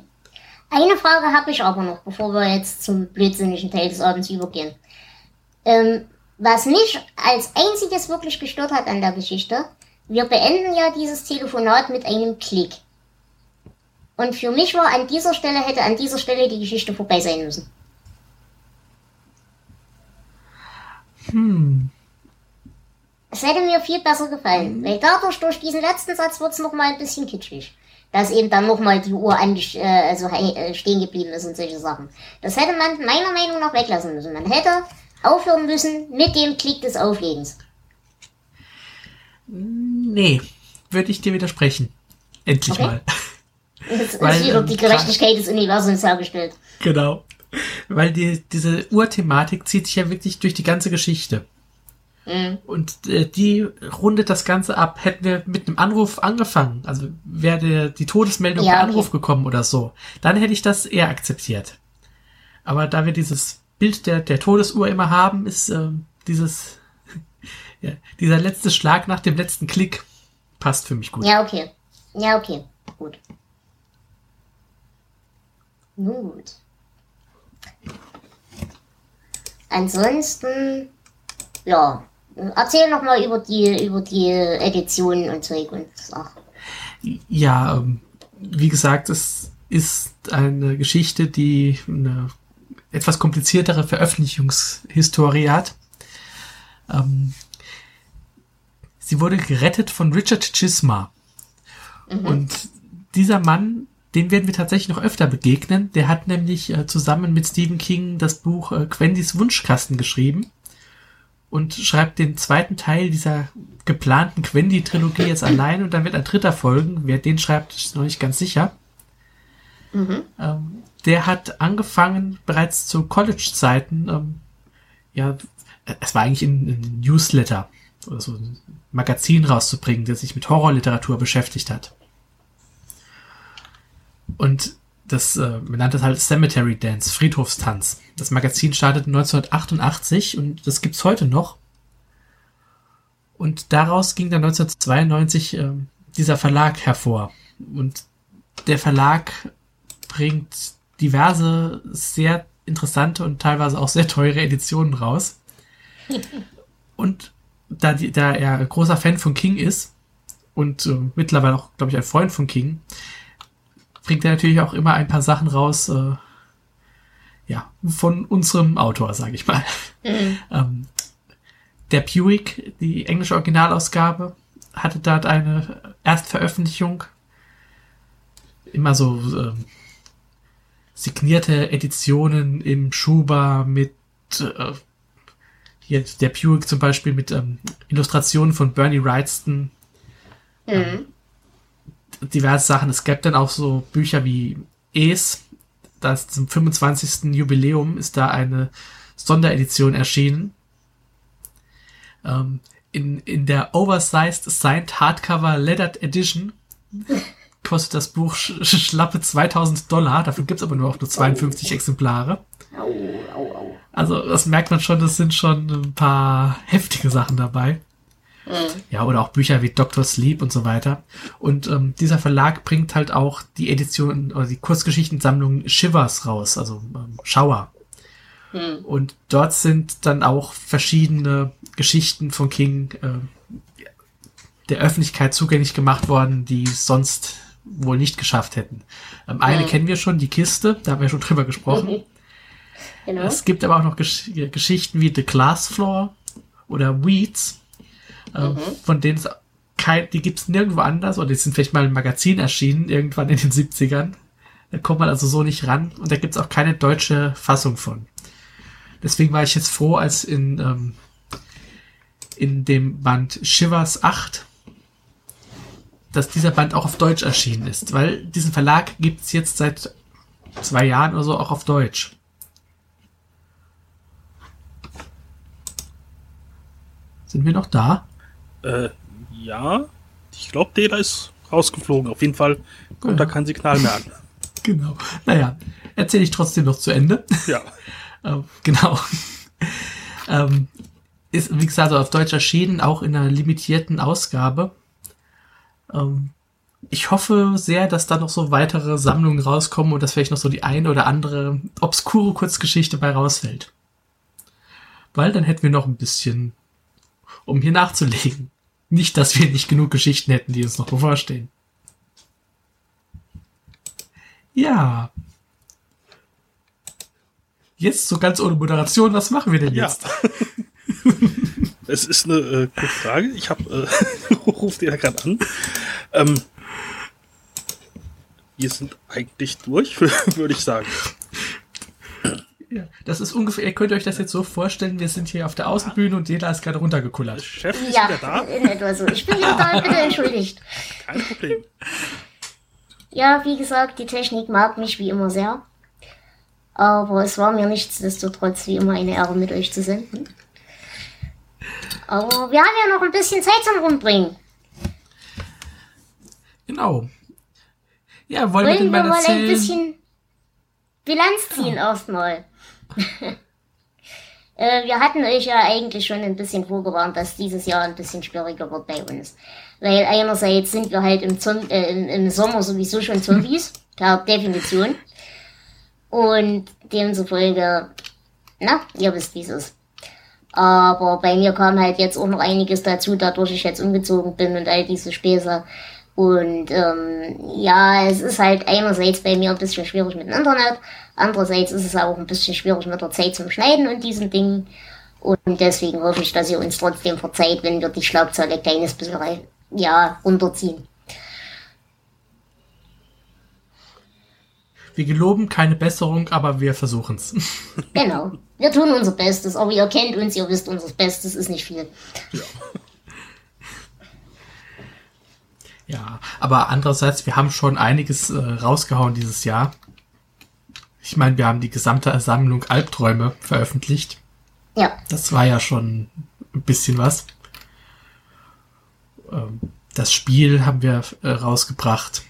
Eine Frage habe ich aber noch, bevor wir jetzt zum blödsinnigen Teil des Abends übergehen. Ähm, was mich als einziges wirklich gestört hat an der Geschichte, wir beenden ja dieses Telefonat mit einem Klick. Und für mich war an dieser Stelle, hätte an dieser Stelle die Geschichte vorbei sein müssen. Es hätte mir viel besser gefallen, weil dadurch, durch diesen letzten Satz wird es nochmal ein bisschen kitschig. Dass eben dann nochmal die Uhr äh, also hei- äh, stehen geblieben ist und solche Sachen. Das hätte man meiner Meinung nach weglassen müssen. Man hätte aufhören müssen mit dem Klick des Auflegens. Nee, würde ich dir widersprechen. Endlich Okay. mal. Jetzt ist Weil, wieder ähm, die Gerechtigkeit des Universums hergestellt. Genau. Weil die, diese Urthematik zieht sich ja wirklich durch die ganze Geschichte. Mhm. Und äh, die rundet das Ganze ab. Hätten wir mit einem Anruf angefangen, also wäre der- die Todesmeldung Ja, okay. Anruf gekommen oder so, dann hätte ich das eher akzeptiert. Aber da wir dieses Bild der, der Todesuhr immer haben, ist ähm, dieses ja, dieser letzte Schlag nach dem letzten Klick passt für mich gut. Ja, okay. Ja, okay. Gut. Nun gut. Ansonsten, ja, erzähl noch mal über die, über die Editionen und Zeug und ach. Ja, ähm, wie gesagt, es ist eine Geschichte, die eine etwas kompliziertere Veröffentlichungshistorie hat. Ähm, sie wurde gerettet von Richard Chisma. Und dieser Mann, dem werden wir tatsächlich noch öfter begegnen. Der hat nämlich äh, zusammen mit Stephen King das Buch äh, Quendys Wunschkasten geschrieben und schreibt den zweiten Teil dieser geplanten Quendi-Trilogie jetzt allein und dann wird ein dritter folgen. Wer den schreibt, ist noch nicht ganz sicher. Ähm, der hat angefangen bereits zu College-Zeiten, ähm, ja, es war eigentlich ein, ein Newsletter oder so ein Magazin rauszubringen, der sich mit Horrorliteratur beschäftigt hat. Und das, äh, man nannte es halt Cemetery Dance, Friedhofstanz. Das Magazin startete 1988 und das gibt's heute noch. Und daraus ging dann 1992 ähm, dieser Verlag hervor. Und der Verlag bringt diverse sehr interessante und teilweise auch sehr teure Editionen raus. Und da, die, da er großer Fan von King ist und äh, mittlerweile auch, glaube ich, ein Freund von King, bringt er natürlich auch immer ein paar Sachen raus, äh, ja, von unserem Autor, sage ich mal. ähm, der Buick, die englische Originalausgabe, hatte dort eine Erstveröffentlichung. Immer so ähm, signierte Editionen im Schuber mit äh, hier der Buick zum Beispiel mit ähm, Illustrationen von Bernie Wrightston. Mhm. Diverse Sachen. Es gab dann auch so Bücher wie Es. Das zum 25. Jubiläum ist da eine Sonderedition erschienen. Ähm, in, in der Oversized Signed Hardcover Lettered Edition kostet das Buch sch sch- schlappe 2000 Dollar. Davon gibt's aber nur auch nur 52 Exemplare. Also das merkt man schon, das sind schon ein paar heftige Sachen dabei. Ja, oder auch Bücher wie Dr. Sleep und so weiter. Und ähm, dieser Verlag bringt halt auch die Edition oder die Kurzgeschichtensammlung Shivers raus, also ähm, Schauer. Und dort sind dann auch verschiedene Geschichten von King äh, der Öffentlichkeit zugänglich gemacht worden, die es sonst wohl nicht geschafft hätten. Ähm, eine kennen wir schon, die Kiste, da haben wir schon drüber gesprochen. Genau. Es gibt aber auch noch Gesch Geschichten wie The Glass Floor oder Weeds, äh, von denen es kein, die gibt's nirgendwo anders oder die sind vielleicht mal im Magazin erschienen, irgendwann in den 70ern. Da kommt man also so nicht ran und da gibt's auch keine deutsche Fassung von. Deswegen war ich jetzt froh, als in, ähm, in dem Band Shivers 8 dass dieser Band auch auf Deutsch erschienen ist, weil diesen Verlag gibt's jetzt seit zwei Jahren oder so auch auf Deutsch. Sind wir noch da? Äh, ja. Ich glaube, Dela ist rausgeflogen. Auf jeden Fall kommt da kein Signal mehr an. Genau. Naja, erzähle ich trotzdem noch zu Ende. Ja. Ähm, genau. ähm, ist, wie gesagt, auf Deutsch erschienen, auch in einer limitierten Ausgabe. Ähm, ich hoffe sehr, dass da noch so weitere Sammlungen rauskommen und dass vielleicht noch so die eine oder andere obskure Kurzgeschichte bei rausfällt. Weil dann hätten wir noch ein bisschen, um hier nachzulegen. Nicht, dass wir nicht genug Geschichten hätten, die uns noch bevorstehen. Ja. Jetzt so ganz ohne Moderation, was machen wir denn Ja. jetzt? Es ist eine äh, gute Frage. Ich habe äh, ruft ihr gerade an. Ähm, wir sind eigentlich durch, würde ich sagen. Ja, das ist ungefähr, ihr könnt euch das jetzt so vorstellen, wir sind hier auf der Außenbühne und Dela ist gerade runtergekullert. Chef ist Ja, wieder da. in etwa so. Ich bin wieder da, bitte entschuldigt. Kein Problem. Ja, wie gesagt, die Technik mag mich wie immer sehr. Aber es war mir nichtsdestotrotz wie immer eine Ehre, mit euch zu senden. Aber wir haben ja noch ein bisschen Zeit zum Rumbringen. Genau. Ja, wollen, wir denn Wollen wir mal mal ein erzählen? bisschen Bilanz ziehen erstmal. Äh, wir hatten euch ja eigentlich schon ein bisschen vorgewarnt, dass dieses Jahr ein bisschen schwieriger wird bei uns. Weil einerseits sind wir halt im, Zom äh, im, im Sommer sowieso schon Zombies, per Definition. Und demzufolge, na, ihr wisst, wie es ist. Aber bei mir kam halt jetzt auch noch einiges dazu, dadurch ich jetzt umgezogen bin und all diese Späße. Und ähm, ja, es ist halt einerseits bei mir ein bisschen schwierig mit dem Internet, andererseits ist es auch ein bisschen schwierig mit der Zeit zum Schneiden und diesen Dingen. Und deswegen hoffe ich, dass ihr uns trotzdem verzeiht, wenn wir die Schlagzeile ein kleines bisschen ja, runterziehen. Wir geloben keine Besserung, aber wir versuchen's. Genau. Wir tun unser Bestes, aber ihr kennt uns, ihr wisst, unser Bestes ist nicht viel. Ja, aber andererseits, wir haben schon einiges äh, rausgehauen dieses Jahr. Ich meine, wir haben die gesamte Sammlung Albträume veröffentlicht. Ja, Das war ja schon ein bisschen was. Ähm, Das Spiel haben wir äh, rausgebracht.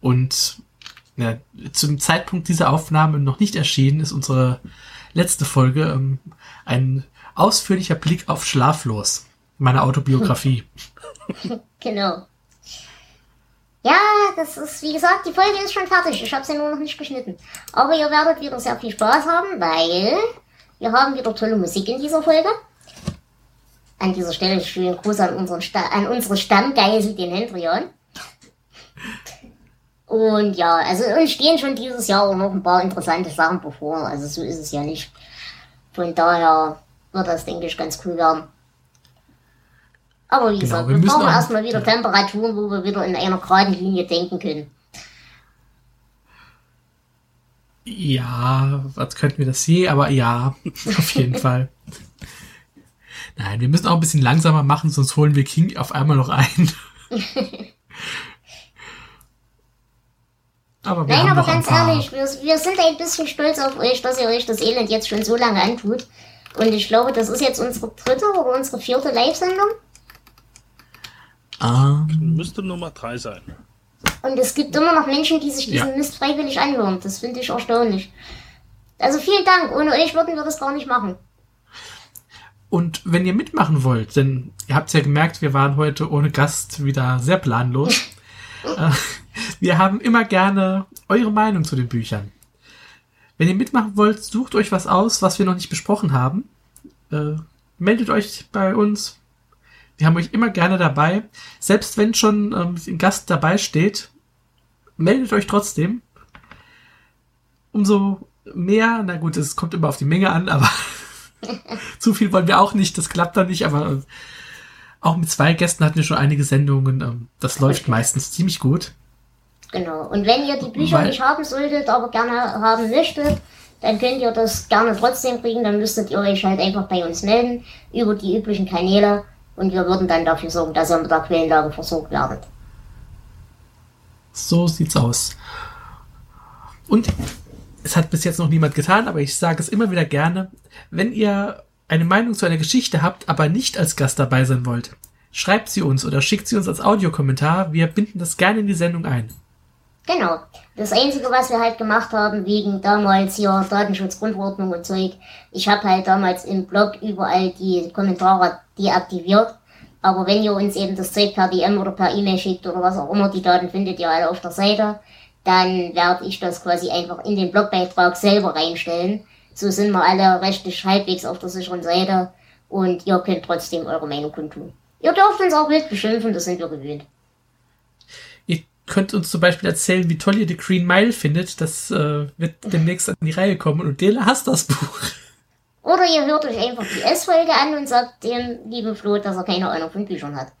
Und ja, zum Zeitpunkt dieser Aufnahme noch nicht erschienen ist unsere letzte Folge ähm, ein ausführlicher Blick auf Schlaflos, meine Autobiografie. genau. Ja, das ist, wie gesagt, die Folge ist schon fertig. Ich habe sie nur noch nicht geschnitten. Aber ihr werdet wieder sehr viel Spaß haben, weil wir haben wieder tolle Musik in dieser Folge. An dieser Stelle schönen Gruß an, unseren Sta an unsere Stammgeisel, den Hendrian. Und ja, also uns stehen schon dieses Jahr auch noch ein paar interessante Sachen bevor. Also so ist es ja nicht. Von daher wird das, denke ich, ganz cool werden. Aber wie gesagt, wir wir, müssen brauchen auch- erstmal wieder Temperaturen, wo wir wieder in einer geraden Linie denken können. Ja, was könnten wir das je, aber ja, auf jeden Fall. Nein, wir müssen auch ein bisschen langsamer machen, sonst holen wir King auf einmal noch ein. aber wir Nein, aber ganz ehrlich, wir, wir sind ein bisschen stolz auf euch, dass ihr euch das Elend jetzt schon so lange antut. Und ich glaube, das ist jetzt unsere dritte oder unsere vierte Live-Sendung. Ähm, Müsste Nummer drei sein. Und es gibt immer noch Menschen, die sich diesen Ja. Mist freiwillig anhören. Das finde ich erstaunlich. Also vielen Dank. Ohne euch würden wir das gar nicht machen. und wenn ihr mitmachen wollt, denn ihr habt ja gemerkt, wir waren heute ohne Gast wieder sehr planlos. äh, wir haben immer gerne eure Meinung zu den Büchern. Wenn ihr mitmachen wollt, sucht euch was aus, was wir noch nicht besprochen haben. Äh, meldet euch bei uns. Wir haben euch immer gerne dabei. Selbst wenn schon ähm, ein Gast dabei steht, meldet euch trotzdem. Umso mehr, na gut, es kommt immer auf die Menge an, aber zu viel wollen wir auch nicht, das klappt dann nicht, aber äh, auch mit zwei Gästen hatten wir schon einige Sendungen. ähm, Das läuft meistens ziemlich gut. Genau. Und wenn ihr die Bücher Weil- nicht haben solltet, aber gerne haben möchtet, dann könnt ihr das gerne trotzdem kriegen. Dann müsstet ihr euch halt einfach bei uns melden über die üblichen Kanäle und wir würden dann dafür sorgen, dass ihr mit der Quellenlage versorgt werdet. So sieht's aus. Und es hat bis jetzt noch niemand getan, aber ich sage es immer wieder gerne, wenn ihr eine Meinung zu einer Geschichte habt, aber nicht als Gast dabei sein wollt, schreibt sie uns oder schickt sie uns als Audiokommentar. Wir binden das gerne in die Sendung ein. Genau. Das Einzige, was wir halt gemacht haben, wegen damals hier Datenschutzgrundverordnung und Zeug, ich habe halt damals im Blog überall die Kommentare deaktiviert. Aber wenn ihr uns eben das Zeug per DM oder per E-Mail schickt oder was auch immer, die Daten findet ihr alle auf der Seite, dann werde ich das quasi einfach in den Blogbeitrag selber reinstellen. So sind wir alle rechtlich halbwegs auf der sicheren Seite und ihr könnt trotzdem eure Meinung kundtun. Ihr dürft uns auch wild beschimpfen, das sind wir gewöhnt. Könnt uns zum Beispiel erzählen, wie toll ihr The Green Mile findet. Das äh, wird demnächst an die Reihe kommen und Dela hasst das Buch. Oder ihr hört euch einfach die S-Folge an und sagt dem lieben Flo, dass er keine Ahnung von Büchern hat.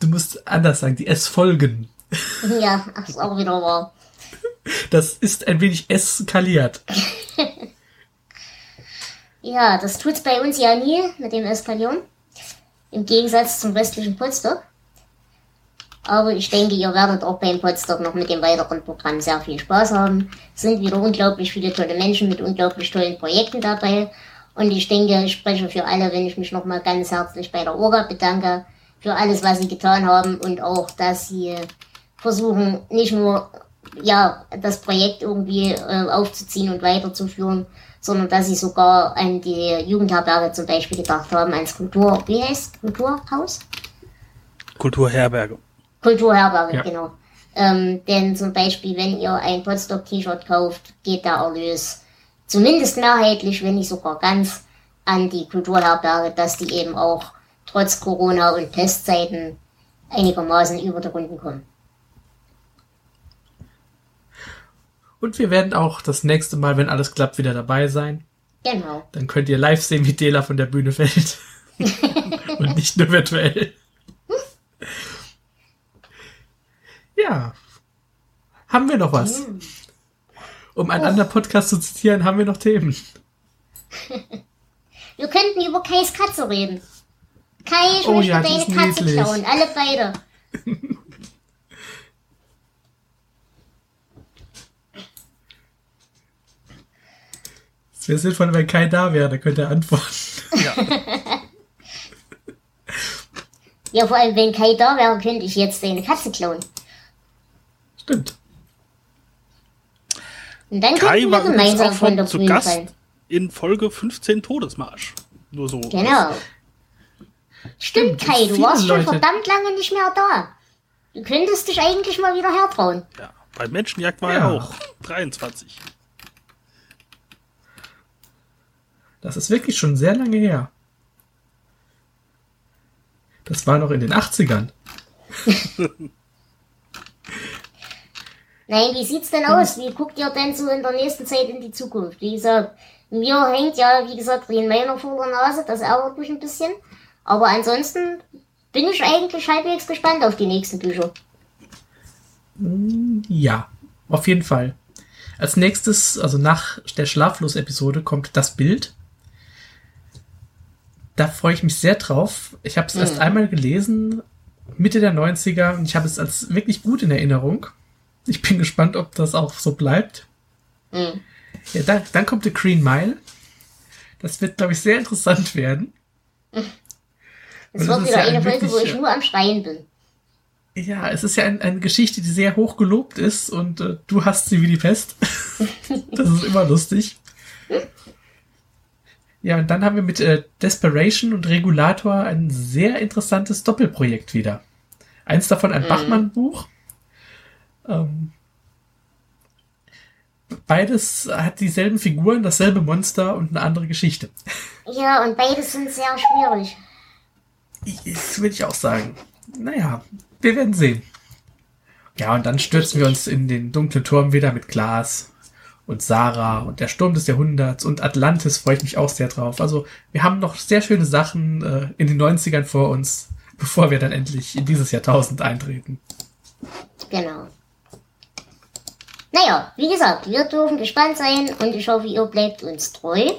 Du musst anders sagen, die S-Folgen. ja, ach, ist auch wieder wahr. Das ist ein wenig eskaliert. Ja, das tut's bei uns ja nie mit dem Eskalieren. Im Gegensatz zum restlichen Potsdam. Aber ich denke, ihr werdet auch beim Potsdam noch mit dem weiteren Programm sehr viel Spaß haben. Es sind wieder unglaublich viele tolle Menschen mit unglaublich tollen Projekten dabei. Und ich denke, ich spreche für alle, wenn ich mich nochmal ganz herzlich bei der Orga bedanke, für alles, was sie getan haben und auch, dass sie versuchen, nicht nur ja, das Projekt irgendwie äh, aufzuziehen und weiterzuführen, sondern dass sie sogar an die Jugendherberge zum Beispiel gedacht haben, ans Kultur, wie heißt Kulturhaus? Kulturherberge. Kulturherberge, Ja. genau. Ähm, denn zum Beispiel, wenn ihr ein Potsdok-T-Shirt kauft, geht der Erlös zumindest mehrheitlich, wenn nicht sogar ganz, an die Kulturherberge, dass die eben auch trotz Corona und Testzeiten einigermaßen über die Runden kommen. Und wir werden auch das nächste Mal, wenn alles klappt, wieder dabei sein. Genau. Dann könnt ihr live sehen, wie Dela von der Bühne fällt. Und nicht nur virtuell. Ja. Haben wir noch was? Um einen anderen Podcast zu zitieren, haben wir noch Themen. Wir könnten über Kais Katze reden. Kai, ich Oh möchte ja, deine Katze niedlich. klauen. Alle beide. Es wäre sinnvoll, wenn Kai da wäre, dann könnte er antworten. Ja, vor allem, wenn Kai da wäre, könnte ich jetzt deine Katze klauen. Stimmt. Und dann Kai war übrigens gemeinsam auch von der schon zu Gast fallen. in Folge 15 Todesmarsch. Nur so. Genau. Stimmt, Stimmt, Kai, du warst schon Leute- verdammt lange nicht mehr da. Du könntest dich eigentlich mal wieder hertrauen. Ja, bei Menschenjagd war Ja. er auch 23. Das ist wirklich schon sehr lange her. Das war noch in den 80ern. Nein, wie sieht's denn aus? Wie guckt ihr denn so in der nächsten Zeit in die Zukunft? Wie gesagt, mir hängt ja, wie gesagt, Rien Meiner vor der Nase, das ärgert mich ein bisschen. Aber ansonsten bin ich eigentlich halbwegs gespannt auf die nächsten Bücher. Ja, auf jeden Fall. Als nächstes, also nach der Schlaflos-Episode, kommt das Bild. Da freue ich mich sehr drauf. Ich habe es erst einmal gelesen, Mitte der 90er, und ich habe es als wirklich gut in Erinnerung. Ich bin gespannt, ob das auch so bleibt. Mhm. Ja, dann, dann kommt The Green Mile. Das wird, glaube ich, sehr interessant werden. Es wird das ist wieder ja eine ein Folge, wo ich nur am Schreien bin. Ja, es ist ja ein, eine Geschichte, die sehr hoch gelobt ist und äh, du hast sie wie die Pest. das ist immer lustig. Ja, und dann haben wir mit äh, Desperation und Regulator ein sehr interessantes Doppelprojekt wieder. Eins davon ein Bachmann-Buch. Ähm, beides hat dieselben Figuren, dasselbe Monster und eine andere Geschichte. Ja, und beides sind sehr schwierig. Das würde ich auch sagen. Naja, wir werden sehen. Ja, und dann stürzen wir uns in den dunklen Turm wieder mit Glas und Sarah und der Sturm des Jahrhunderts und Atlantis freue ich mich auch sehr drauf. Also wir haben noch sehr schöne Sachen äh, in den 90ern vor uns, bevor wir dann endlich in dieses Jahrtausend eintreten. Genau. Naja, wie gesagt, wir dürfen gespannt sein und ich hoffe, ihr bleibt uns treu.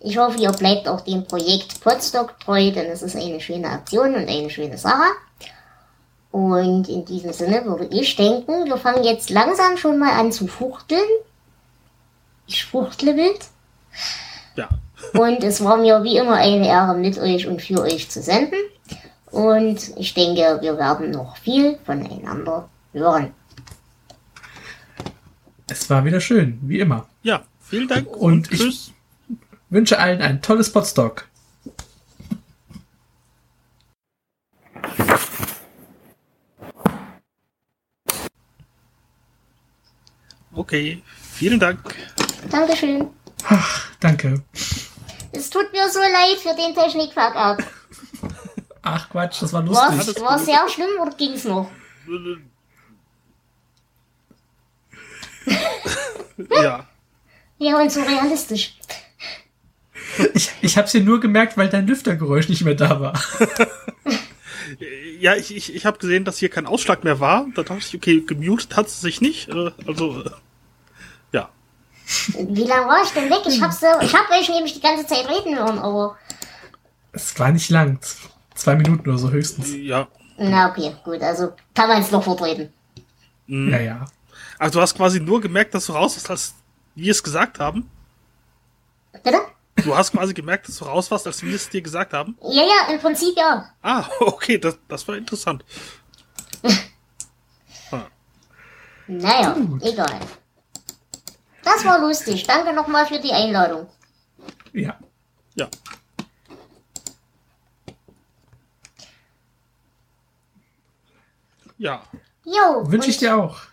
Ich hoffe, ihr bleibt auch dem Projekt Podstock treu, denn es ist eine schöne Aktion und eine schöne Sache. Und in diesem Sinne würde ich denken, wir fangen jetzt langsam schon mal an zu fuchteln. Ich fuchtle wild. Ja. Und es war mir wie immer eine Ehre, mit euch und für euch zu senden. Und ich denke, wir werden noch viel voneinander hören. Es war wieder schön, wie immer. Ja, vielen Dank Und und, ich- tschüss. Wünsche allen ein tolles Podstock. Okay, vielen Dank. Dankeschön. Danke. Es tut mir so leid für den Technik-Fuck-Up. Ach Quatsch, das war lustig. war sehr schlimm oder ging's noch? Ja. Ja, und so realistisch. Ich, ich habe es hier nur gemerkt, weil dein Lüftergeräusch nicht mehr da war. Ja, ich, ich, ich habe gesehen, dass hier kein Ausschlag mehr war. Da dachte ich, okay, gemutet hat sie sich nicht. Äh, also, äh, ja. Wie lange war ich denn weg? Ich hab's so, ich hab euch nämlich die ganze Zeit reden hören, aber Es war nicht lang. Zwei Minuten oder so höchstens. Ja. Na okay, gut, also kann man es noch vertreten. Mhm. Ja, ja. Also du hast quasi nur gemerkt, dass du raus warst, als wir es gesagt haben. Bitte? Du hast quasi gemerkt, dass du raus warst, als wir es dir gesagt haben. Ja, ja, im Prinzip ja. Ah, okay, das, das war interessant. Naja, Gut. egal. Das war lustig. Danke nochmal für die Einladung. Ja. Ja. Ja. Jo, Wünsche ich dir auch.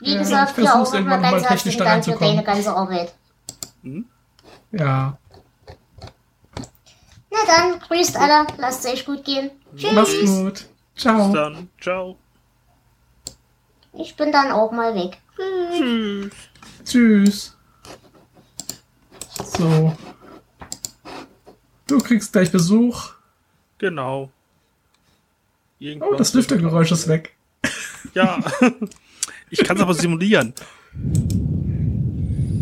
Wie Ja, gesagt, ich versuch's auch irgendwann mal technisch da ganze Arbeit. Ja. Na dann, grüßt alle, lasst es euch gut gehen. Mach's Tschüss. gut. Bis Ciao. dann. Ciao. Ich bin dann auch mal weg. Tschüss. Tschüss. So. Du kriegst gleich Besuch. Genau. Irgendwann Oh, das Lüftergeräusch ist weg. Ja. Ich kann es aber simulieren.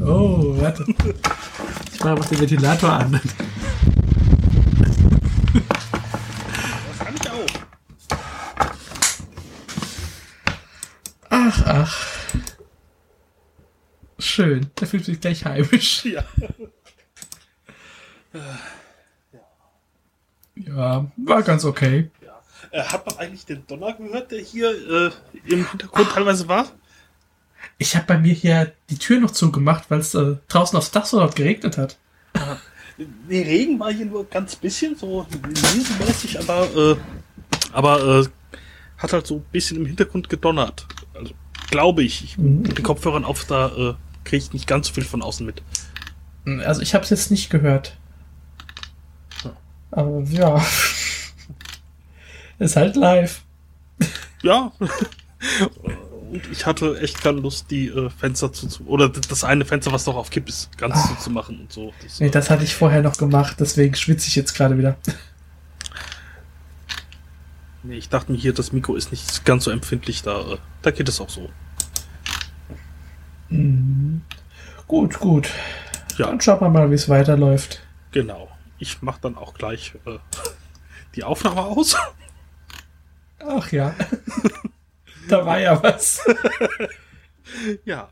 Oh, warte. Ich mache mal den Ventilator an. Das kann ich auch. Ach, ach. Schön. Der fühlt sich gleich heimisch. Ja. Ja, war ganz okay. Äh, hat man eigentlich den Donner gehört, der hier äh, im Hintergrund teilweise war? Ich habe bei mir hier die Tür noch zugemacht, weil es äh, draußen aufs Dach so laut geregnet hat. Nee, Regen war hier nur ganz bisschen, so nieselmäßig, aber, äh, aber äh, hat halt so ein bisschen im Hintergrund gedonnert. Also, glaube ich. ich mit den Kopfhörern auf, da äh, kriege ich nicht ganz so viel von außen mit. Also ich habe es jetzt nicht gehört. Aber ja. Ist halt live. Ja. Und ich hatte echt keine Lust, die äh, Fenster zu, oder das eine Fenster, was noch auf Kipp ist, ganz zuzumachen und so. Das, Nee, das hatte ich vorher noch gemacht, deswegen schwitze ich jetzt gerade wieder. nee, ich dachte mir hier, das Mikro ist nicht ganz so empfindlich, da, äh, da geht es auch so. Mhm. Gut, gut. Ja. Dann schauen wir mal, wie es weiterläuft. Genau. Ich mache dann auch gleich äh, die Aufnahme aus. Ach ja. da war ja was. ja.